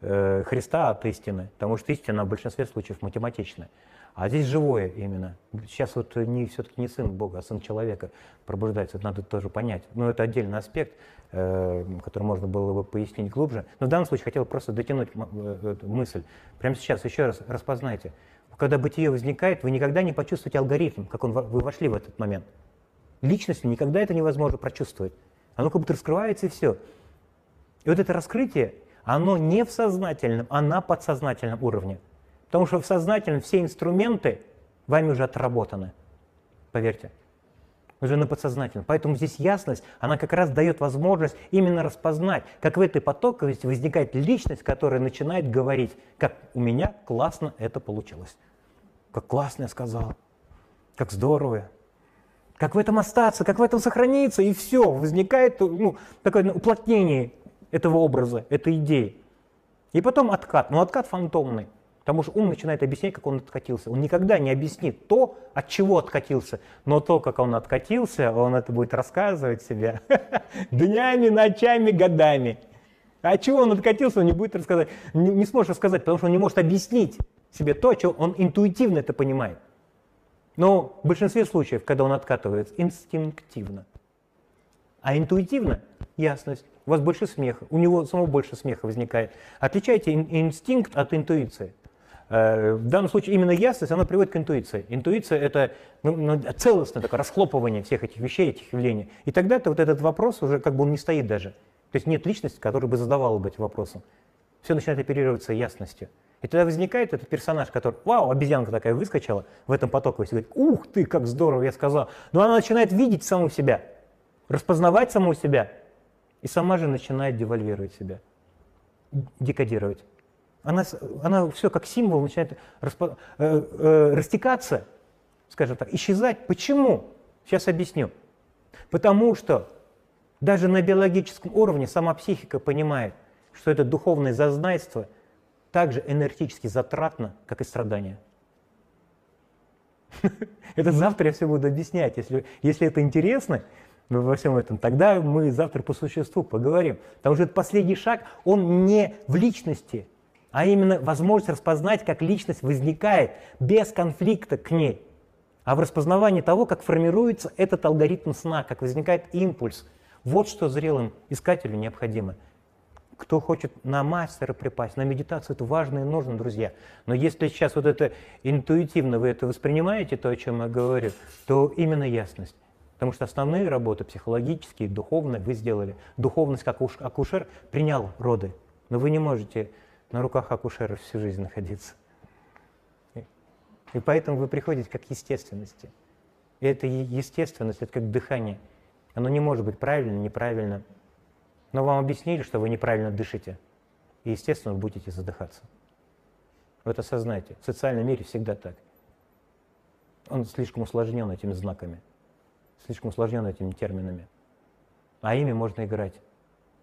э, Христа от истины, потому что истина в большинстве случаев математичная. А здесь живое именно. Сейчас вот не, все-таки не сын Бога, а сын человека пробуждается. Это надо тоже понять. Но это отдельный аспект, э, который можно было бы пояснить глубже. Но в данном случае хотел просто дотянуть э, эту мысль. Прямо сейчас еще раз распознайте. Когда бытие возникает, вы никогда не почувствуете алгоритм, как он, вы вошли в этот момент. Личностью никогда это невозможно прочувствовать. Оно как будто раскрывается и все. И вот это раскрытие, оно не в сознательном, а на подсознательном уровне. Потому что в сознательном все инструменты вами уже отработаны. Поверьте. Уже на подсознательном. Поэтому здесь ясность, она как раз дает возможность именно распознать, как в этой потоковости возникает личность, которая начинает говорить, как у меня классно это получилось. Как классно я сказал. Как здорово. Как в этом остаться, как в этом сохраниться, и все, возникает ну, такое уплотнение этого образа, этой идеи. И потом откат, но откат фантомный. Потому что ум начинает объяснять, как он откатился. Он никогда не объяснит то, от чего откатился, но то, как он откатился, он это будет рассказывать себе днями, ночами, годами. А от чего он откатился, он не будет рассказать, не, не сможет рассказать, потому что он не может объяснить себе то, что он интуитивно это понимает. Но в большинстве случаев, когда он откатывается, инстинктивно. А интуитивно – ясность. У вас больше смеха, у него самого больше смеха возникает. Отличайте инстинкт от интуиции. Э, в данном случае именно ясность, она приводит к интуиции. Интуиция – это ну, ну, целостное такое расхлопывание всех этих вещей, этих явлений. И тогда-то вот этот вопрос уже как бы он не стоит даже. То есть нет личности, которая бы задавала бы эти вопросы. Все начинает оперироваться ясностью. И тогда возникает этот персонаж, который, вау, обезьянка такая выскочила в этом потоке, и говорит, ух ты, как здорово, я сказал. Но она начинает видеть саму себя, распознавать саму себя, и сама же начинает девальвировать себя, декодировать. Она, она все как символ начинает распо, э, э, растекаться, скажем так, исчезать. Почему? Сейчас объясню. Потому что даже на биологическом уровне сама психика понимает, что это духовное зазнайство – так же энергетически затратно, как и страдания. Это завтра я все буду объяснять. Если, если это интересно во всем этом, тогда мы завтра по существу поговорим. Потому что этот последний шаг, он не в личности, а именно возможность распознать, как личность возникает без конфликта к ней, а в распознавании того, как формируется этот алгоритм сна, как возникает импульс. Вот что зрелым искателю необходимо кто хочет на мастера припасть, на медитацию, это важно и нужно, друзья. Но если сейчас вот это интуитивно вы это воспринимаете, то, о чем я говорю, то именно ясность. Потому что основные работы психологические, духовные вы сделали. Духовность как акушер принял роды. Но вы не можете на руках акушера всю жизнь находиться. И поэтому вы приходите как естественности. И эта естественность, это как дыхание. Оно не может быть правильно, неправильно. Но вам объяснили, что вы неправильно дышите. И, естественно, вы будете задыхаться. Вы это осознайте. В социальном мире всегда так. Он слишком усложнен этими знаками, слишком усложнен этими терминами. А ими можно играть.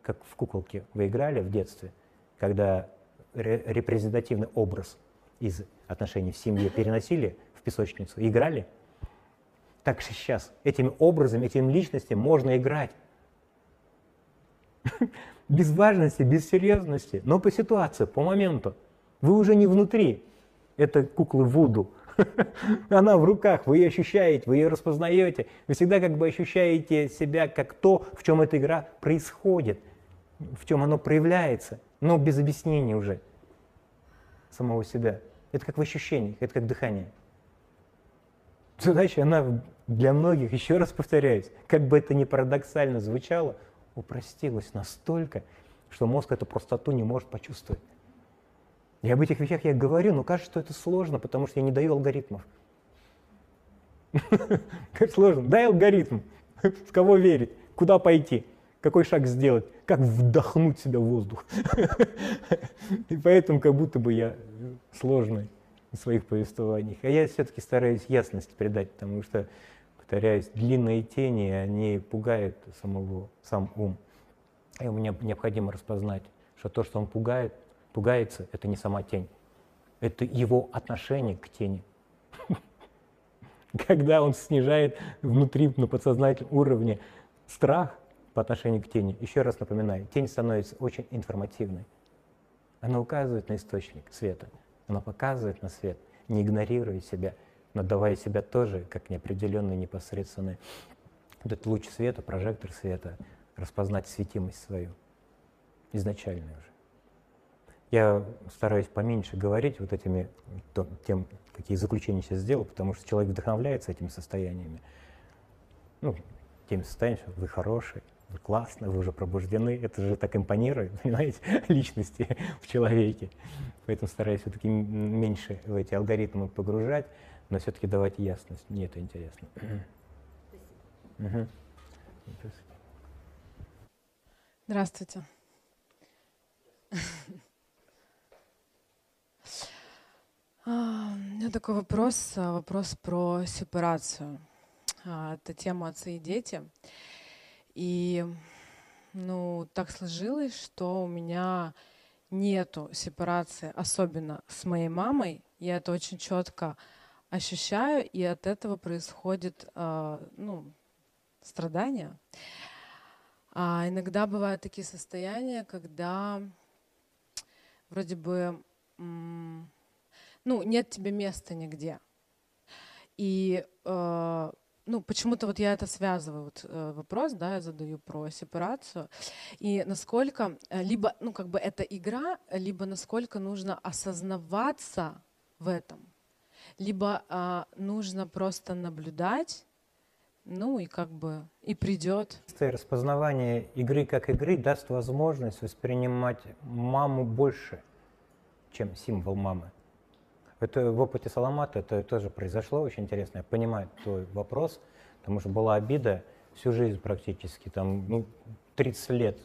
как в куколке вы играли в детстве, когда ре- репрезентативный образ из отношений в семье переносили в песочницу играли, так же сейчас этими образами, этими личностями можно играть. Без важности, без серьезности, но по ситуации, по моменту. Вы уже не внутри этой куклы Вуду. Она в руках, вы ее ощущаете, вы ее распознаете. Вы всегда как бы ощущаете себя как то, в чем эта игра происходит, в чем оно проявляется, но без объяснения уже самого себя. Это как в ощущениях, это как дыхание. Задача, она для многих, еще раз повторяюсь, как бы это ни парадоксально звучало, упростилась настолько, что мозг эту простоту не может почувствовать. И об этих вещах я говорю, но кажется, что это сложно, потому что я не даю алгоритмов. Как сложно. Дай алгоритм. В кого верить? Куда пойти? Какой шаг сделать? Как вдохнуть себя в воздух? И поэтому как будто бы я сложный в своих повествованиях. А я все-таки стараюсь ясность придать, потому что, повторяюсь, длинные тени, они пугают самого, сам ум. И мне необходимо распознать, что то, что он пугает, пугается, это не сама тень. Это его отношение к тени. Когда он снижает внутри на подсознательном уровне страх по отношению к тени, еще раз напоминаю, тень становится очень информативной. Она указывает на источник света, она показывает на свет, не игнорируя себя, но давая себя тоже как неопределенный, непосредственный этот луч света, прожектор света, распознать светимость свою, изначальную уже. Я стараюсь поменьше говорить вот этими, тем, какие заключения сейчас сделал, потому что человек вдохновляется этими состояниями. Ну, теми состояниями, что вы хороший, вы классный, вы уже пробуждены. Это же так импонирует, понимаете, личности в человеке. Поэтому стараюсь все-таки меньше в эти алгоритмы погружать, но все-таки давать ясность. Мне это интересно. Здравствуйте. А, У меня такой вопрос, а, вопрос про сепарацию. А, Это тема отцы и дети. И ну, так сложилось, что у меня нету сепарации, особенно с моей мамой. Я это очень четко ощущаю, и от этого происходит а, ну, страдания. А иногда бывают такие состояния, когда вроде бы ну, нет тебе места нигде. И э, ну, почему-то вот я это связываю, вот э, вопрос, да, я задаю про сепарацию, и насколько, э, либо, ну, как бы это игра, либо насколько нужно осознаваться в этом, либо э, нужно просто наблюдать, ну, и как бы, и придет. Распознавание игры как игры даст возможность воспринимать маму больше, чем символ мамы. Это в опыте Саламата это тоже произошло, очень интересно. Я понимаю твой вопрос, потому что была обида всю жизнь практически, там, ну, 30 лет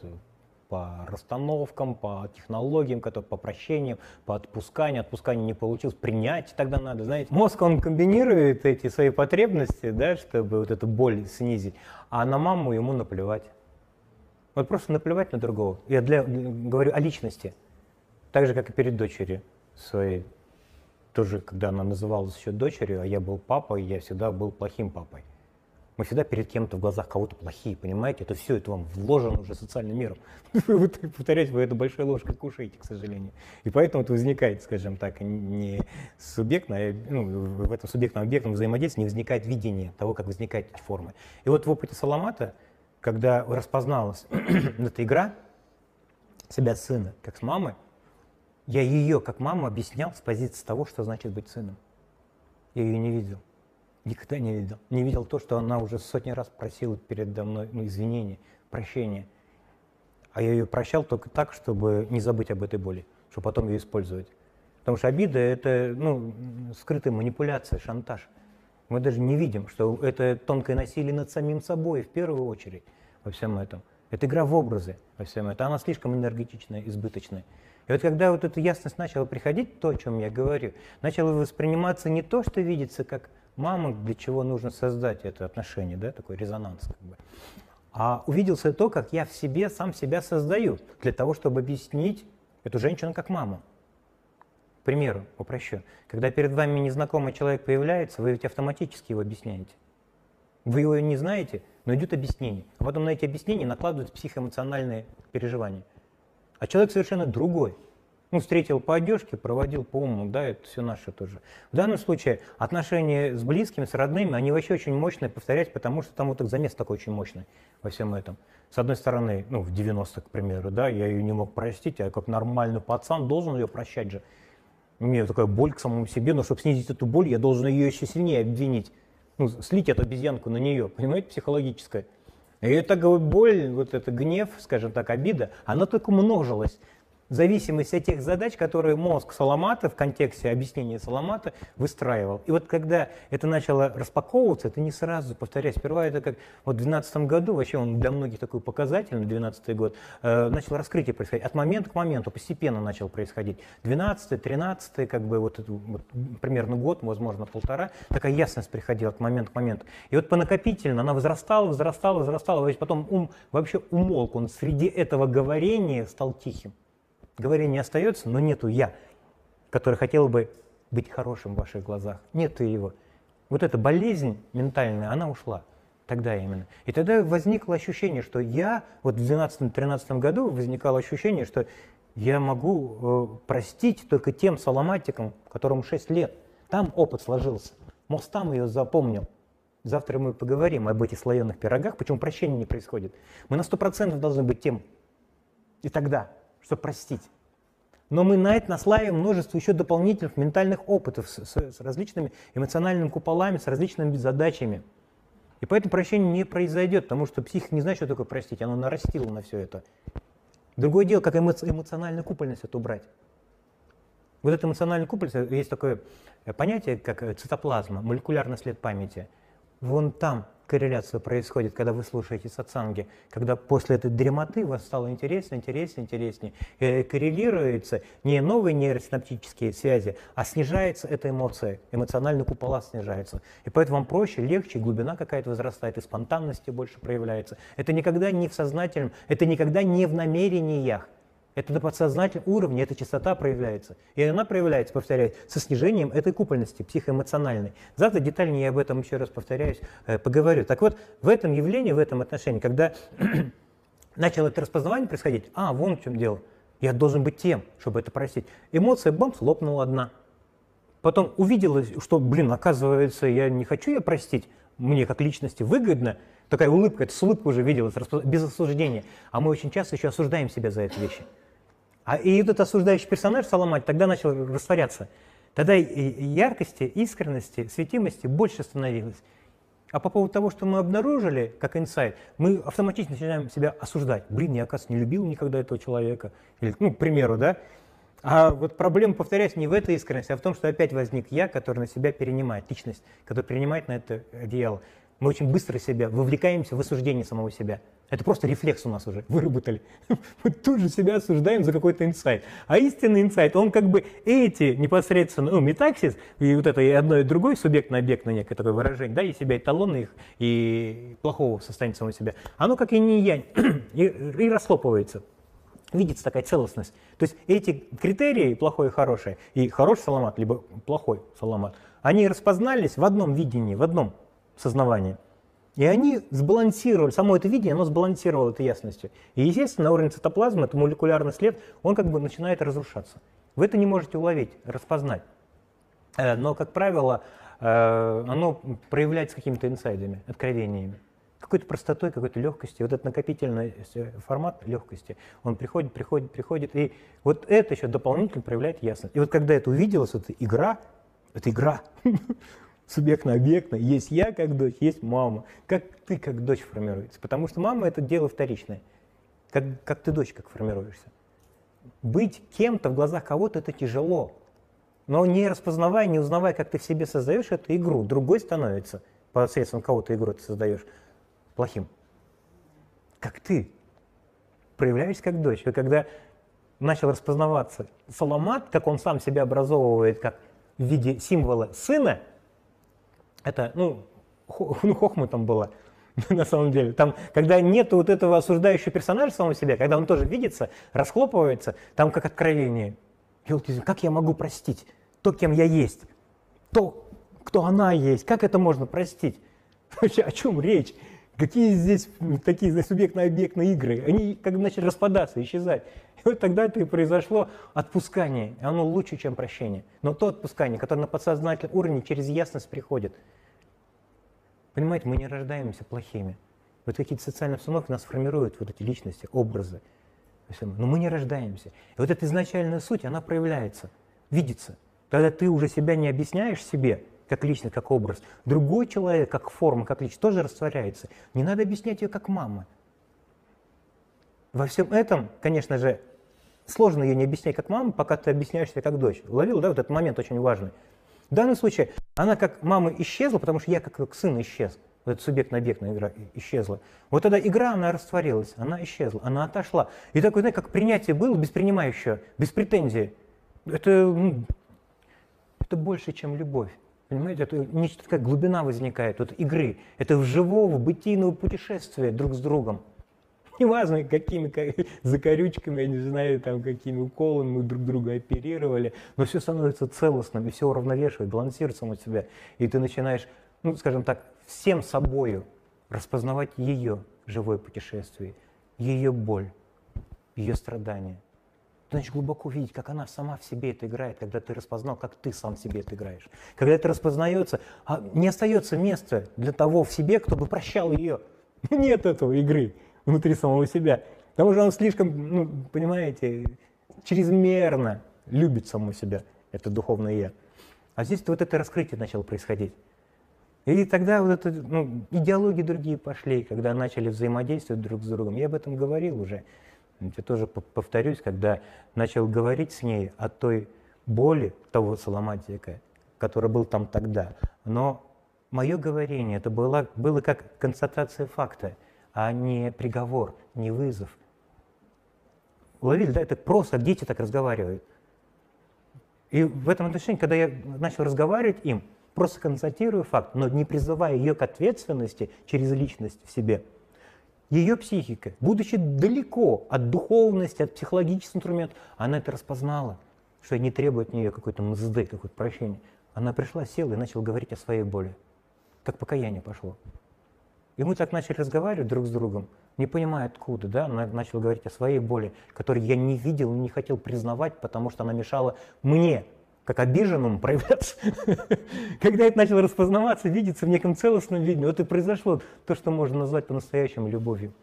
по расстановкам, по технологиям, которые, по прощениям, по отпусканию. Отпускание не получилось, принять тогда надо, знаете. Мозг, он комбинирует эти свои потребности, да, чтобы вот эту боль снизить, а на маму ему наплевать. Вот просто наплевать на другого. Я для, говорю о личности. Так же, как и перед дочерью своей тоже, когда она называлась еще дочерью, а я был папой, я всегда был плохим папой. Мы всегда перед кем-то в глазах кого-то плохие, понимаете? Это все, это вам вложено уже социальным миром. Вы, повторяете, вы это большой ложкой кушаете, к сожалению. И поэтому это возникает, скажем так, не субъектно, а, ну, в этом субъектном объектном взаимодействии не возникает видение того, как возникают эти формы. И вот в опыте Саламата, когда распозналась эта игра себя сына, как с мамой, я ее, как маму, объяснял с позиции того, что значит быть сыном. Я ее не видел. Никогда не видел. Не видел то, что она уже сотни раз просила передо мной ну, извинения, прощения. А я ее прощал только так, чтобы не забыть об этой боли, чтобы потом ее использовать. Потому что обида – это ну, скрытая манипуляция, шантаж. Мы даже не видим, что это тонкое насилие над самим собой в первую очередь во всем этом. Это игра в образы во всем этом. Она слишком энергетичная, избыточная. И вот когда вот эта ясность начала приходить, то, о чем я говорю, начало восприниматься не то, что видится как мама, для чего нужно создать это отношение, да, такой резонанс, как бы, а увиделся то, как я в себе сам себя создаю, для того, чтобы объяснить эту женщину как маму. К примеру, упрощу. Когда перед вами незнакомый человек появляется, вы ведь автоматически его объясняете. Вы его не знаете, но идет объяснение. А потом на эти объяснения накладываются психоэмоциональные переживания. А человек совершенно другой. Ну, встретил по одежке, проводил по уму, да, это все наше тоже. В данном случае отношения с близкими, с родными, они вообще очень мощные, повторять, потому что там вот их замес такой очень мощный во всем этом. С одной стороны, ну, в 90-х, к примеру, да, я ее не мог простить, а как нормальный пацан должен ее прощать же. У меня такая боль к самому себе, но чтобы снизить эту боль, я должен ее еще сильнее обвинить. Ну, слить эту обезьянку на нее, понимаете, психологическая. И эта боль, вот эта гнев, скажем так, обида, она только множилась зависимость от тех задач, которые мозг Саламата в контексте объяснения Саламата выстраивал. И вот когда это начало распаковываться, это не сразу, повторяю, сперва это как вот в 2012 году, вообще он для многих такой показательный, 2012 год, э, начал раскрытие происходить. От момента к моменту постепенно начал происходить. 12 13 как бы вот, вот примерно год, возможно, полтора, такая ясность приходила от момента к моменту. И вот по накопительно она возрастала, возрастала, возрастала, потом ум вообще умолк, он среди этого говорения стал тихим. Говорение остается, но нету я, который хотел бы быть хорошим в ваших глазах. Нету его. Вот эта болезнь ментальная, она ушла. Тогда именно. И тогда возникло ощущение, что я, вот в 12-13 году возникало ощущение, что я могу э, простить только тем саламатикам, которым 6 лет. Там опыт сложился. Мост там ее запомнил. Завтра мы поговорим об этих слоеных пирогах, почему прощение не происходит. Мы на 100% должны быть тем. И тогда чтобы простить. Но мы на это наслаиваем множество еще дополнительных ментальных опытов с, с, с различными эмоциональными куполами, с различными задачами. И поэтому прощение не произойдет, потому что психика не знает, что такое простить, она нарастила на все это. Другое дело, как эмо- эмоциональную купольность это убрать. Вот эта эмоциональная купольность, есть такое понятие, как цитоплазма, молекулярный след памяти. Вон там корреляция происходит, когда вы слушаете сатсанги, когда после этой дремоты вас стало интереснее, интереснее, интереснее. И коррелируются не новые нейросинаптические связи, а снижается эта эмоция, эмоциональный купола снижается. И поэтому вам проще, легче, глубина какая-то возрастает, и спонтанности больше проявляется. Это никогда не в сознательном, это никогда не в намерениях. Это на подсознательном уровне, эта частота проявляется. И она проявляется, повторяю, со снижением этой купольности психоэмоциональной. Завтра детальнее я об этом еще раз повторяюсь, э, поговорю. Так вот, в этом явлении, в этом отношении, когда начало это распознавание происходить, а, вон в чем дело, я должен быть тем, чтобы это простить. Эмоция, бамс, лопнула одна. Потом увидела, что, блин, оказывается, я не хочу ее простить, мне как личности выгодно, такая улыбка, это с улыбкой уже виделась, без осуждения. А мы очень часто еще осуждаем себя за эти вещи. А и этот осуждающий персонаж Соломать тогда начал растворяться. Тогда яркости, искренности, светимости больше становилось. А по поводу того, что мы обнаружили, как инсайт, мы автоматически начинаем себя осуждать. Блин, я, оказывается, не любил никогда этого человека. Или, ну, к примеру, да. А вот проблема, повторяюсь, не в этой искренности, а в том, что опять возник я, который на себя перенимает, личность, которая принимает на это одеяло мы очень быстро себя вовлекаемся в осуждение самого себя. Это просто рефлекс у нас уже выработали. Мы тут же себя осуждаем за какой-то инсайт. А истинный инсайт, он как бы эти непосредственно, ну, метаксис, и вот это и одно, и другое, субъектно-объектное некое такое выражение, да, и себя эталонно их, и плохого состояния самого себя, оно как и не я, и, и расхлопывается. Видится такая целостность. То есть эти критерии, плохой и хороший, и хороший саламат, либо плохой саламат, они распознались в одном видении, в одном сознавания. И они сбалансировали, само это видение, оно сбалансировало этой ясностью. И, естественно, на уровне цитоплазмы, это молекулярный след, он как бы начинает разрушаться. Вы это не можете уловить, распознать. Э, но, как правило, э, оно проявляется какими-то инсайдами, откровениями. Какой-то простотой, какой-то легкости. Вот этот накопительный э, формат легкости, он приходит, приходит, приходит. И вот это еще дополнительно проявляет ясность. И вот когда это увиделось, эта игра, это игра, субъектно-объектно. Есть я как дочь, есть мама. Как ты как дочь формируется? Потому что мама это дело вторичное. Как, как ты дочь как формируешься. Быть кем-то в глазах кого-то это тяжело. Но не распознавая, не узнавая, как ты в себе создаешь эту игру, другой становится посредством кого ты игру ты создаешь плохим. Как ты проявляешься как дочь. И когда начал распознаваться Соломат, как он сам себя образовывает, как в виде символа сына – это, ну, ну хохма там была. на самом деле. Там, когда нет вот этого осуждающего персонажа самого себя, когда он тоже видится, расхлопывается, там как откровение. Как я могу простить то, кем я есть? То, кто она есть? Как это можно простить? Вообще, о чем речь? Какие здесь такие субъектно-объектные игры? Они как бы начали распадаться, исчезать. И вот тогда это и произошло отпускание. И оно лучше, чем прощение. Но то отпускание, которое на подсознательном уровне через ясность приходит. Понимаете, мы не рождаемся плохими. Вот какие-то социальные обстановки нас формируют, вот эти личности, образы. Но мы не рождаемся. И вот эта изначальная суть, она проявляется, видится. Когда ты уже себя не объясняешь себе, как личность, как образ. Другой человек, как форма, как личность, тоже растворяется. Не надо объяснять ее как мама. Во всем этом, конечно же, сложно ее не объяснять как мама, пока ты объясняешь себя как дочь. Уловил, да, вот этот момент очень важный. В данном случае она как мама исчезла, потому что я как, как сын исчез. Вот эта субъектно-объектная игра исчезла. Вот тогда игра, она растворилась, она исчезла, она отошла. И такое, знаете, как принятие было без принимающего, без претензии. Это, ну, это больше, чем любовь. Понимаете, это нечто такая глубина возникает, вот игры. Это живого бытийного путешествия друг с другом. Неважно, какими закорючками, я не знаю, там, какими уколами мы друг друга оперировали, но все становится целостным, и все уравновешивает, балансирует само себя. И ты начинаешь, ну, скажем так, всем собою распознавать ее живое путешествие, ее боль, ее страдания. Ты начинаешь глубоко видеть, как она сама в себе это играет, когда ты распознал, как ты сам в себе это играешь. Когда это распознается, а не остается места для того в себе, кто бы прощал ее. Нет этого игры внутри самого себя. Потому что он слишком, ну, понимаете, чрезмерно любит самого себя, это духовное я. А здесь вот это раскрытие начало происходить. И тогда вот это, ну, идеологии другие пошли, когда начали взаимодействовать друг с другом. Я об этом говорил уже. Я тоже повторюсь, когда начал говорить с ней о той боли того соломатика, который был там тогда. Но мое говорение это было, было как констатация факта а не приговор, не вызов. Уловили, да, это просто дети так разговаривают. И в этом отношении, когда я начал разговаривать им, просто констатирую факт, но не призывая ее к ответственности через личность в себе, ее психика, будучи далеко от духовности, от психологических инструментов, она это распознала, что не требует от нее какой-то мзды, какое-то прощения. Она пришла, села и начала говорить о своей боли. Как покаяние пошло. И мы так начали разговаривать друг с другом, не понимая откуда, да, она начала говорить о своей боли, которую я не видел и не хотел признавать, потому что она мешала мне, как обиженному, проявляться. Когда это начало распознаваться, видеться в неком целостном виде, вот и произошло то, что можно назвать по-настоящему любовью.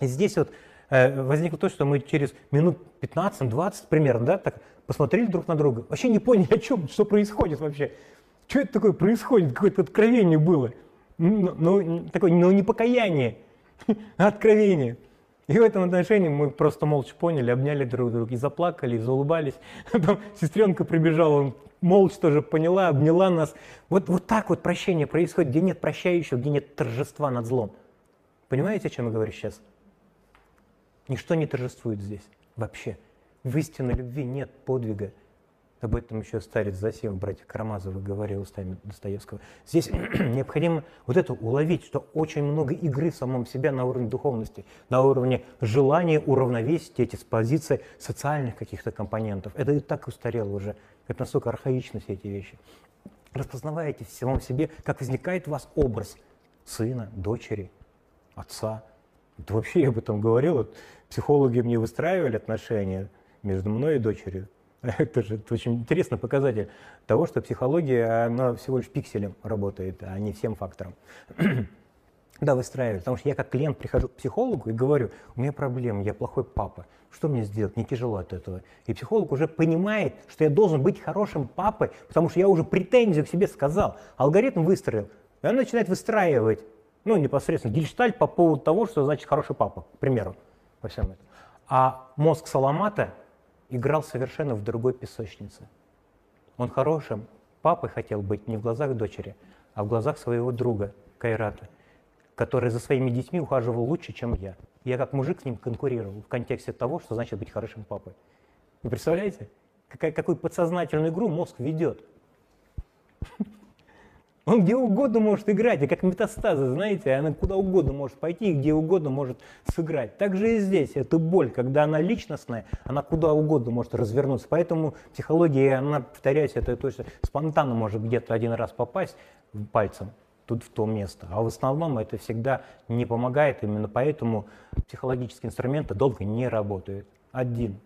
И здесь вот э, возникло то, что мы через минут 15-20 примерно, да, так посмотрели друг на друга, вообще не поняли, о чем, что происходит вообще. Что это такое происходит, какое-то откровение было – ну, ну, такое, ну, не покаяние, а откровение. И в этом отношении мы просто молча поняли, обняли друг друга и заплакали, и заулыбались. Потом сестренка прибежала, он молча тоже поняла, обняла нас. Вот, вот так вот прощение происходит, где нет прощающего, где нет торжества над злом. Понимаете, о чем я говорю сейчас? Ничто не торжествует здесь вообще. В истинной любви нет подвига, об этом еще старец Засев, братья Карамазовы, говорил устами Достоевского. Здесь необходимо вот это уловить, что очень много игры в самом себя на уровне духовности, на уровне желания уравновесить эти позиции социальных каких-то компонентов. Это и так устарело уже. Это настолько архаично все эти вещи. Распознавайте в самом себе, как возникает у вас образ сына, дочери, отца. Это вообще я об этом говорил. Вот психологи мне выстраивали отношения между мной и дочерью. Это же это очень интересный показатель того, что психология, она всего лишь пикселем работает, а не всем фактором. Да, выстраивать. Потому что я как клиент прихожу к психологу и говорю, у меня проблема, я плохой папа. Что мне сделать? Мне тяжело от этого. И психолог уже понимает, что я должен быть хорошим папой, потому что я уже претензию к себе сказал. Алгоритм выстроил. И он начинает выстраивать, ну, непосредственно гельштальт по поводу того, что значит хороший папа, к примеру, по всем этом. А мозг Саламата играл совершенно в другой песочнице. Он хорошим папой хотел быть не в глазах дочери, а в глазах своего друга Кайрата, который за своими детьми ухаживал лучше, чем я. Я как мужик с ним конкурировал в контексте того, что значит быть хорошим папой. Вы представляете, какую подсознательную игру мозг ведет? Он где угодно может играть, и как метастазы, знаете, она куда угодно может пойти, и где угодно может сыграть. Так же и здесь, эта боль, когда она личностная, она куда угодно может развернуться. Поэтому психология, она, повторяюсь, это то, что спонтанно может где-то один раз попасть пальцем, тут в то место. А в основном это всегда не помогает, именно поэтому психологические инструменты долго не работают. Один,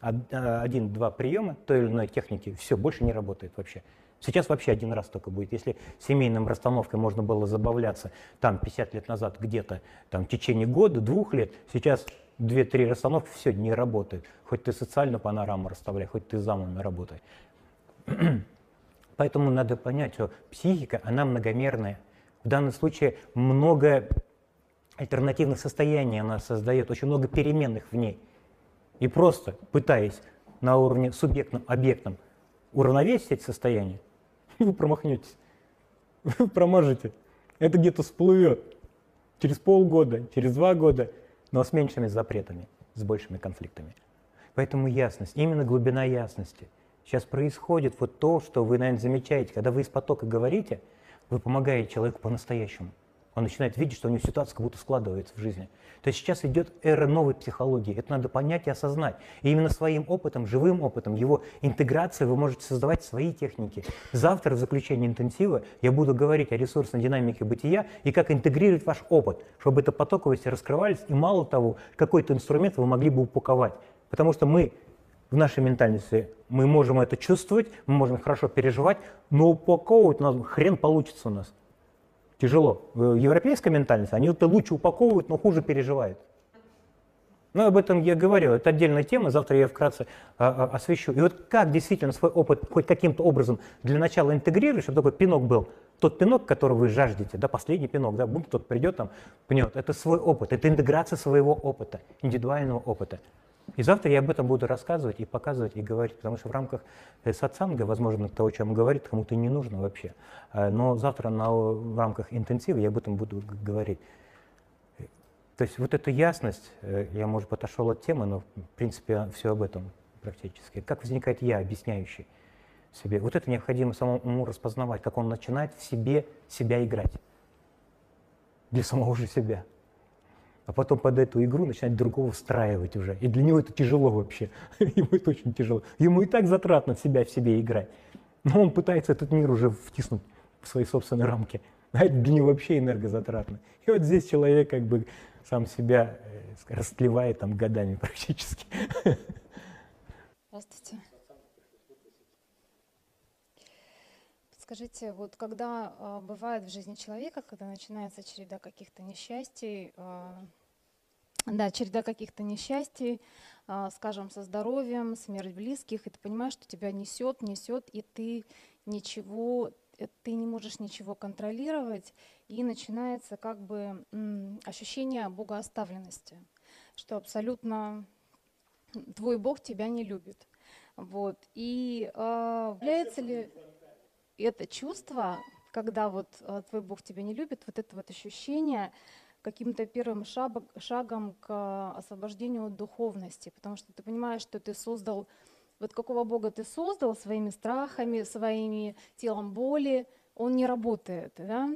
один-два приема той или иной техники, все, больше не работает вообще. Сейчас вообще один раз только будет. Если семейным расстановкой можно было забавляться там 50 лет назад где-то, там в течение года, двух лет, сейчас две-три расстановки, все, не работает. Хоть ты социальную панораму расставляй, хоть ты замами работай. Поэтому надо понять, что психика, она многомерная. В данном случае много альтернативных состояний она создает, очень много переменных в ней. И просто пытаясь на уровне субъектном, объектном уравновесить эти состояния, вы промахнетесь, вы проможете. Это где-то всплывет через полгода, через два года, но с меньшими запретами, с большими конфликтами. Поэтому ясность, именно глубина ясности. Сейчас происходит вот то, что вы, наверное, замечаете, когда вы из потока говорите, вы помогаете человеку по-настоящему. Он начинает видеть, что у него ситуация как будто складывается в жизни. То есть сейчас идет эра новой психологии. Это надо понять и осознать. И именно своим опытом, живым опытом, его интеграцией вы можете создавать свои техники. Завтра в заключении интенсива я буду говорить о ресурсной динамике бытия и как интегрировать ваш опыт, чтобы это потоковости раскрывались. И мало того, какой-то инструмент вы могли бы упаковать. Потому что мы в нашей ментальности мы можем это чувствовать, мы можем хорошо переживать, но упаковывать у хрен получится у нас тяжело. В европейской ментальности они это лучше упаковывают, но хуже переживают. Ну, об этом я говорил, это отдельная тема, завтра я вкратце а, а, освещу. И вот как действительно свой опыт хоть каким-то образом для начала интегрировать, чтобы такой пинок был, тот пинок, который вы жаждете, да, последний пинок, да, будто тот придет там, пнет, это свой опыт, это интеграция своего опыта, индивидуального опыта. И завтра я об этом буду рассказывать и показывать, и говорить, потому что в рамках э, сатсанга, возможно, того, о чем говорит, кому-то не нужно вообще. Э, но завтра на, в рамках интенсива я об этом буду говорить. То есть вот эта ясность, э, я, может отошел от темы, но, в принципе, все об этом практически. Как возникает я, объясняющий себе. Вот это необходимо самому распознавать, как он начинает в себе себя играть. Для самого же себя а потом под эту игру начинать другого встраивать уже. И для него это тяжело вообще. Ему это очень тяжело. Ему и так затратно в себя в себе играть. Но он пытается этот мир уже втиснуть в свои собственные рамки. А это для него вообще энергозатратно. И вот здесь человек как бы сам себя э, растлевает там годами практически. Здравствуйте. Скажите, вот когда э, бывает в жизни человека, когда начинается череда каких-то несчастий, э, да, череда каких-то несчастий, э, скажем, со здоровьем, смерть близких, и ты понимаешь, что тебя несет, несет, и ты ничего, э, ты не можешь ничего контролировать, и начинается как бы ощущение богооставленности, что абсолютно твой Бог тебя не любит. Вот. И э, является ли это чувство, когда вот э, твой Бог тебя не любит, вот это вот ощущение каким-то первым шагом, к освобождению от духовности, потому что ты понимаешь, что ты создал, вот какого Бога ты создал своими страхами, своими телом боли, он не работает, да?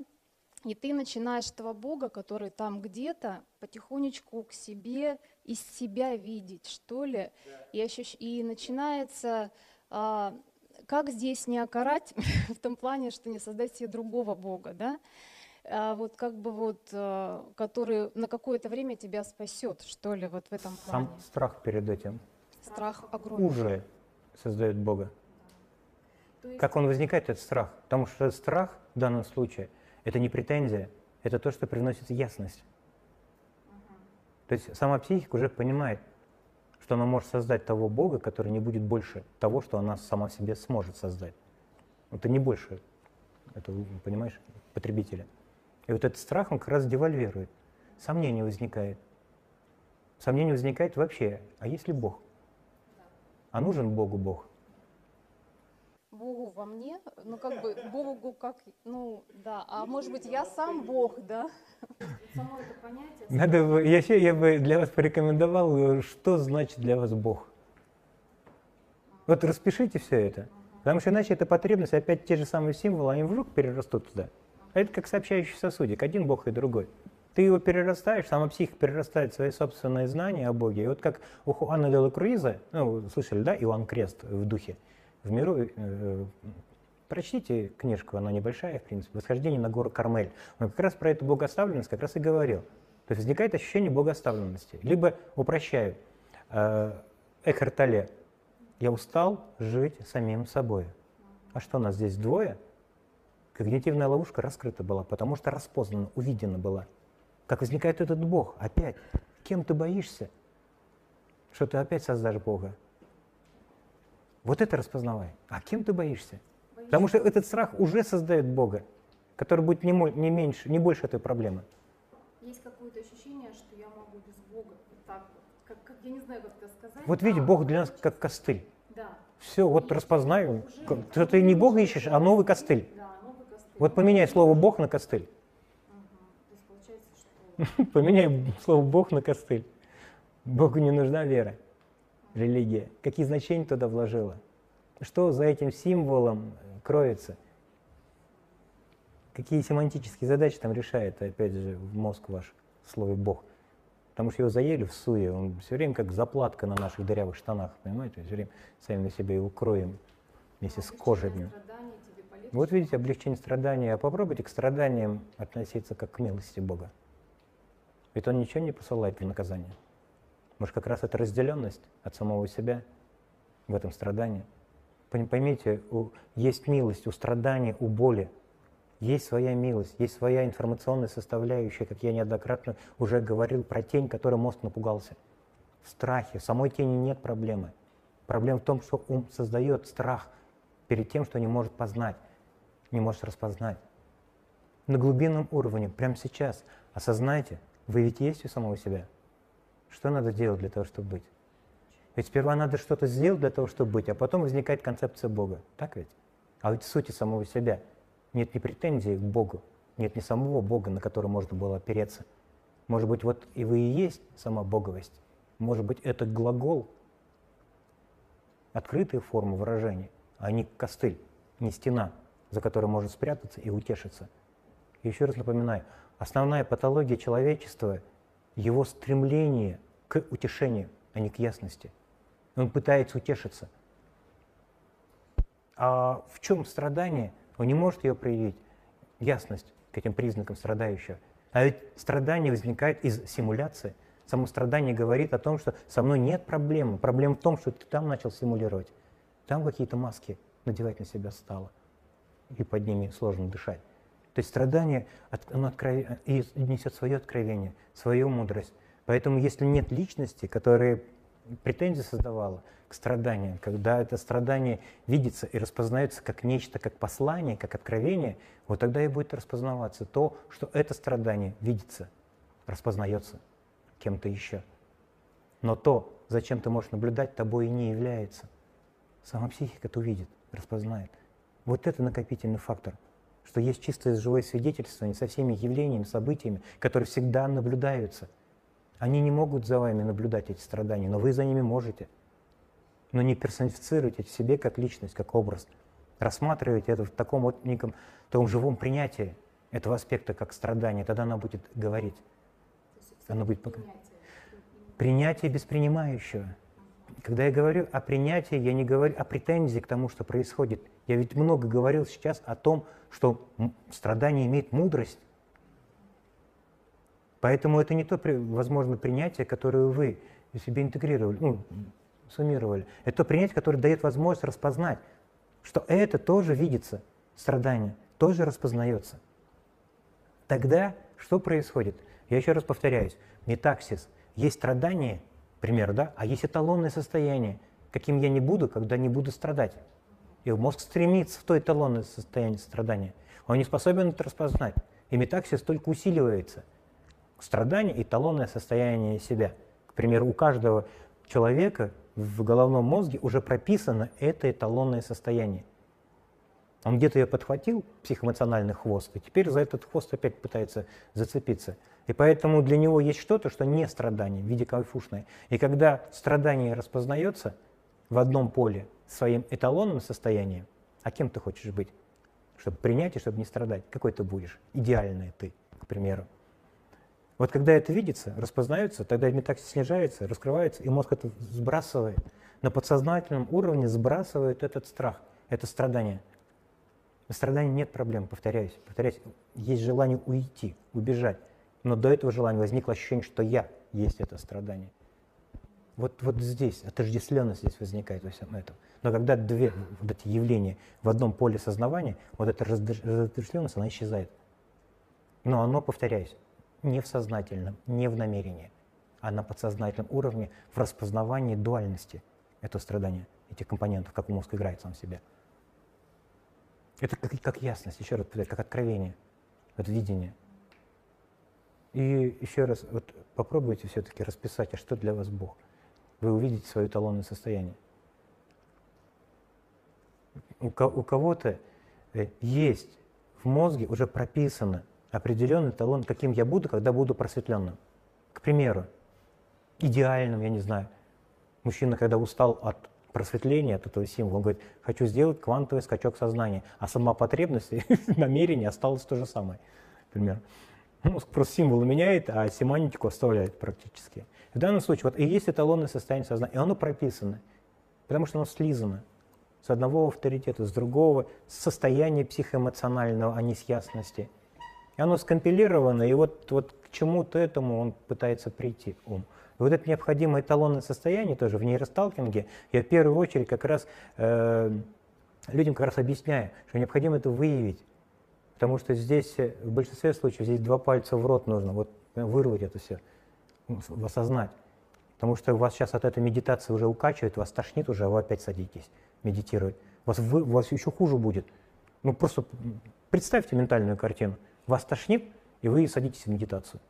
И ты начинаешь этого Бога, который там где-то, потихонечку к себе, из себя видеть, что ли, и, ощущ... и начинается а, как здесь не окарать в том плане, что не создать себе другого Бога, да? А вот как бы вот, э, который на какое-то время тебя спасет, что ли, вот в этом плане. Сам страх перед этим. Страх огромный. Уже создает Бога. есть... Как он возникает, этот страх? Потому что страх в данном случае – это не претензия, это то, что приносит ясность. uh То есть сама психика уже понимает, что она может создать того Бога, который не будет больше того, что она сама себе сможет создать. Это не больше, это, понимаешь, потребителя. И вот этот страх, он как раз девальвирует. Сомнение возникает. Сомнение возникает вообще, а есть ли Бог? А нужен Богу Бог? Богу во мне, ну как бы Богу как, ну да, а может быть я сам Бог, да? Само это понятие. Надо, я, я бы для вас порекомендовал, что значит для вас Бог. Вот распишите все это. Потому что иначе эта потребность, опять те же самые символы, они вдруг перерастут туда. А это как сообщающий сосудик, один Бог и другой. Ты его перерастаешь, сама психика перерастает свои собственные знания о Боге. И вот как у Хуана де Круиза, ну, слышали, да, Иоанн Крест в духе, в миру, э, прочтите книжку, она небольшая, в принципе, «Восхождение на гору Кармель». Он как раз про эту богоставленность как раз и говорил. То есть возникает ощущение богоставленности. Либо упрощаю. Э, Эхарт Толле, я устал жить самим собой. А что, нас здесь двое? Когнитивная ловушка раскрыта была, потому что распознана, увидена была. Как возникает этот Бог? Опять. Кем ты боишься? Что ты опять создашь Бога? Вот это распознавай. А кем ты боишься? Боюсь. Потому что этот страх уже создает Бога, который будет не, не меньше, не больше этой проблемы. Есть какое-то ощущение, что я могу без Бога. Вот так вот. Как, как, я не знаю, как это сказать. Вот видите, Бог для нас как костыль. Да. Все, вот распознаю. Что ты не Бога ищешь, а новый костыль. Да, новый костыль. Вот поменяй слово Бог на костыль. Поменяй слово Бог на костыль. Богу не нужна вера, религия. Какие значения туда вложила? Что за этим символом кроется? Какие семантические задачи там решает, опять же, в мозг ваш слове Бог? Потому что его заели в суе, он все время как заплатка на наших дырявых штанах, понимаете? Все время сами на себе его кроем вместе с кожей. Вот видите, облегчение страдания. А попробуйте к страданиям относиться как к милости Бога. Ведь он ничего не посылает в наказание. Может, как раз это разделенность от самого себя в этом страдании. Поймите, есть милость у страдания, у боли. Есть своя милость, есть своя информационная составляющая, как я неоднократно уже говорил про тень, которой мозг напугался. В страхе, в самой тени нет проблемы. Проблема в том, что ум создает страх перед тем, что не может познать, не может распознать. На глубинном уровне, прямо сейчас, осознайте – вы ведь есть у самого себя. Что надо делать для того, чтобы быть? Ведь сперва надо что-то сделать для того, чтобы быть, а потом возникает концепция Бога. Так ведь? А ведь в сути самого себя нет ни претензий к Богу, нет ни самого Бога, на который можно было опереться. Может быть, вот и вы и есть сама боговость. Может быть, это глагол, открытая форма выражения, а не костыль, не стена, за которой можно спрятаться и утешиться. Еще раз напоминаю, Основная патология человечества – его стремление к утешению, а не к ясности. Он пытается утешиться. А в чем страдание? Он не может ее проявить, ясность к этим признакам страдающего. А ведь страдание возникает из симуляции. Само страдание говорит о том, что со мной нет проблемы. Проблема в том, что ты там начал симулировать. Там какие-то маски надевать на себя стало. И под ними сложно дышать. То есть страдание, оно откров... и несет свое откровение, свою мудрость. Поэтому если нет личности, которая претензии создавала к страданию, когда это страдание видится и распознается как нечто, как послание, как откровение, вот тогда и будет распознаваться то, что это страдание видится, распознается кем-то еще. Но то, зачем ты можешь наблюдать, тобой и не является. Сама психика это увидит, распознает. Вот это накопительный фактор – что есть чистое живое свидетельствование со всеми явлениями, событиями, которые всегда наблюдаются. Они не могут за вами наблюдать эти страдания, но вы за ними можете. Но не персонифицируйте в себе как личность, как образ. Рассматривайте это в таком вот неком том живом принятии этого аспекта как страдание, тогда оно будет говорить. Оно будет принятие. принятие без принимающего. Когда я говорю о принятии, я не говорю о претензии к тому, что происходит. Я ведь много говорил сейчас о том, что страдание имеет мудрость. Поэтому это не то, возможно, принятие, которое вы себе интегрировали, ну, суммировали. Это то принятие, которое дает возможность распознать, что это тоже видится, страдание, тоже распознается. Тогда что происходит? Я еще раз повторяюсь, метаксис. Есть страдание, пример, да, а есть эталонное состояние, каким я не буду, когда не буду страдать. И мозг стремится в то эталонное состояние страдания. Он не способен это распознать. И метаксис только усиливается. Страдание – эталонное состояние себя. К примеру, у каждого человека в головном мозге уже прописано это эталонное состояние. Он где-то ее подхватил, психоэмоциональный хвост, и теперь за этот хвост опять пытается зацепиться. И поэтому для него есть что-то, что не страдание, в виде кайфушное. И когда страдание распознается в одном поле своим эталонным состоянием – А кем ты хочешь быть? Чтобы принять и чтобы не страдать. Какой ты будешь? Идеальный ты, к примеру. Вот когда это видится, распознается, тогда метаксис снижается, раскрывается, и мозг это сбрасывает. На подсознательном уровне сбрасывает этот страх, это страдание. На страдании нет проблем, повторяюсь. Повторяюсь, есть желание уйти, убежать. Но до этого желания возникло ощущение, что я есть это страдание. Вот, вот здесь, отождествленность здесь возникает во всем этом. Но когда две вот эти явления в одном поле сознавания, вот эта разотождествленность, она исчезает. Но оно, повторяюсь, не в сознательном, не в намерении, а на подсознательном уровне в распознавании дуальности этого страдания, этих компонентов, как мозг играет сам себя. Это как, как ясность, еще раз повторяю, как откровение, это видение. И еще раз, вот попробуйте все-таки расписать, а что для вас Бог. Вы увидите свое эталонное состояние. У, у кого-то э, есть в мозге уже прописано определенный талон, каким я буду, когда буду просветленным. К примеру, идеальным, я не знаю, мужчина, когда устал от просветления, от этого символа, он говорит, хочу сделать квантовый скачок сознания, а сама потребность, намерение осталось то же самое, например. Мозг просто символы меняет, а семантику оставляет практически. В данном случае вот и есть эталонное состояние сознания, и оно прописано, потому что оно слизано с одного авторитета, с другого, с состояния психоэмоционального, а не с ясности. И оно скомпилировано, и вот, вот к чему-то этому он пытается прийти, ум. И вот это необходимое эталонное состояние тоже в нейросталкинге, я в первую очередь как раз э, людям как раз объясняю, что необходимо это выявить, Потому что здесь, э, в большинстве случаев, здесь два пальца в рот нужно, вот э, вырвать это все, осознать. Потому что у вас сейчас от этой медитации уже укачивает, вас тошнит уже, а вы опять садитесь медитировать. Вас, вы, вас еще хуже будет. Ну просто представьте ментальную картину. Вас тошнит, и вы садитесь в медитацию.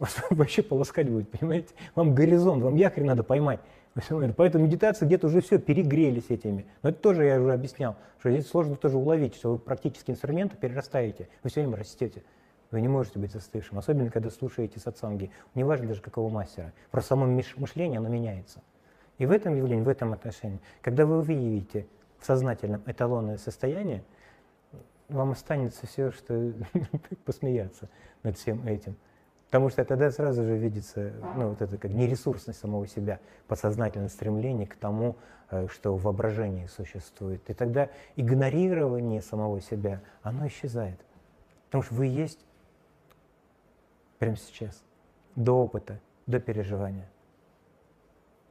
Вас вообще полоскать будет, понимаете? Вам горизонт, вам якорь надо поймать. Поэтому медитация где-то уже все, перегрелись этими. Но это тоже я уже объяснял, что здесь сложно тоже уловить, что вы практически инструменты перерастаете, вы все время растете. Вы не можете быть застывшим, особенно когда слушаете сатсанги. Неважно даже какого мастера. Просто само мышление, оно меняется. И в этом явлении, в этом отношении, когда вы выявите в сознательном эталонное состояние, вам останется все, что посмеяться над всем этим. Потому что тогда сразу же видится ну, вот это как нересурсность самого себя, подсознательное стремление к тому, э, что в воображении существует. И тогда игнорирование самого себя, оно исчезает. Потому что вы есть прямо сейчас, до опыта, до переживания.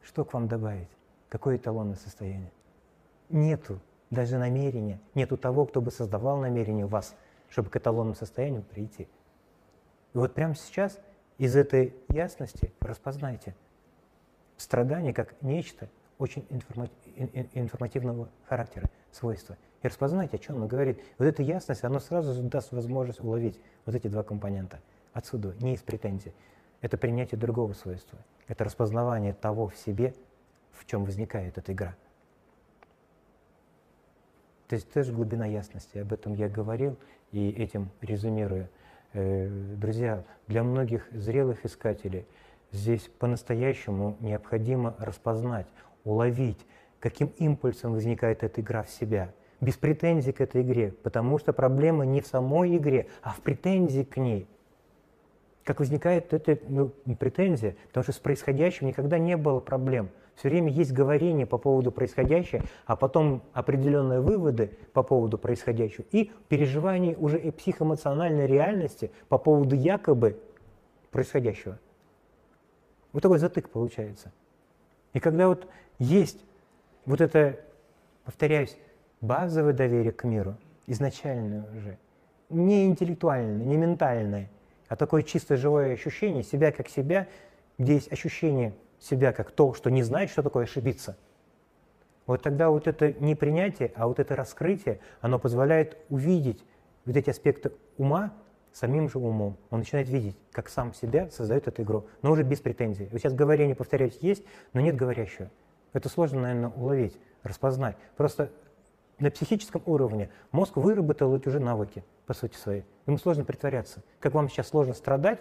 Что к вам добавить? Какое эталонное состояние? Нету даже намерения, нету того, кто бы создавал намерение в вас, чтобы к эталонному состоянию прийти – и вот прямо сейчас из этой ясности распознайте страдание как нечто очень информативного характера, свойства. И распознайте, о чем он говорит. Вот эта ясность, она сразу даст возможность уловить вот эти два компонента. Отсюда, не из претензий. Это принятие другого свойства. Это распознавание того в себе, в чем возникает эта игра. То есть тоже глубина ясности. Об этом я говорил и этим резюмирую. Э, друзья, для многих зрелых искателей здесь по-настоящему необходимо распознать, уловить, каким импульсом возникает эта игра в себя, без претензий к этой игре, потому что проблема не в самой игре, а в претензии к ней. Как возникает эта ну, претензия, потому что с происходящим никогда не было проблем – все время есть говорение по поводу происходящего, а потом определенные выводы по поводу происходящего и переживание уже и психоэмоциональной реальности по поводу якобы происходящего. Вот такой затык получается. И когда вот есть вот это, повторяюсь, базовое доверие к миру, изначальное уже, не интеллектуальное, не ментальное, а такое чисто живое ощущение себя как себя, где есть ощущение себя как то, что не знает, что такое ошибиться, вот тогда вот это не принятие, а вот это раскрытие, оно позволяет увидеть вот эти аспекты ума самим же умом. Он начинает видеть, как сам себя создает эту игру, но уже без претензий. Вот сейчас говорение, повторяюсь, есть, но нет говорящего. Это сложно, наверное, уловить, распознать. Просто на психическом уровне мозг выработал эти уже навыки, по сути своей. Ему сложно притворяться. Как вам сейчас сложно страдать,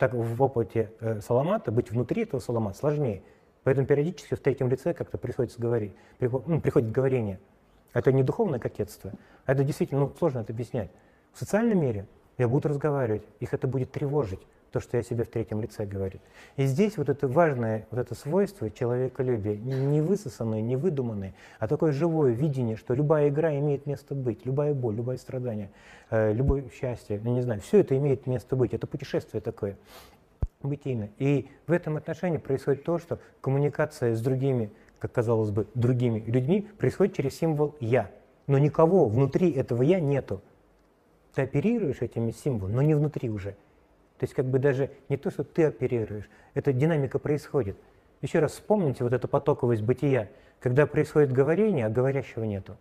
так в опыте э, Саламата быть внутри этого Саламата сложнее. Поэтому периодически в третьем лице как-то приходится говорить, ну, приходит говорение. Это не духовное кокетство, а это действительно ну, сложно это объяснять. В социальном мире я буду разговаривать, их это будет тревожить, то, что я себе в третьем лице говорю. И здесь вот это важное вот это свойство человеколюбия, не высосанное, не выдуманное, а такое живое видение, что любая игра имеет место быть, любая боль, любое страдание, э, любое счастье, я не знаю, все это имеет место быть. Это путешествие такое бытийное. И в этом отношении происходит то, что коммуникация с другими, как казалось бы, другими людьми происходит через символ «я». Но никого внутри этого «я» нету. Ты оперируешь этими символами, но не внутри уже. То есть как бы даже не то, что ты оперируешь, эта динамика происходит. Еще раз вспомните вот эту потоковость бытия, когда происходит говорение, а говорящего нету.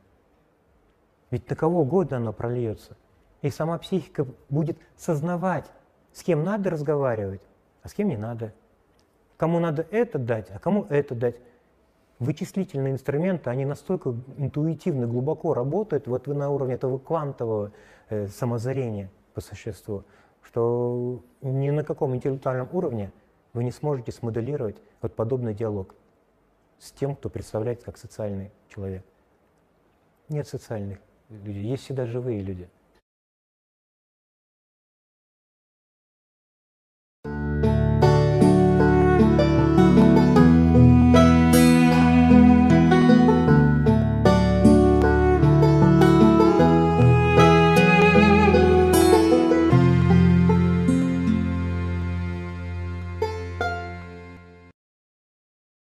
Ведь на кого угодно оно прольется. И сама психика будет сознавать, с кем надо разговаривать, а с кем не надо. Кому надо это дать, а кому это дать. Вычислительные инструменты, они настолько интуитивно, глубоко работают, вот вы на уровне этого квантового э, самозарения по существу, что ни на каком интеллектуальном уровне вы не сможете смоделировать вот подобный диалог с тем, кто представляется как социальный человек. Нет социальных людей, есть всегда живые люди –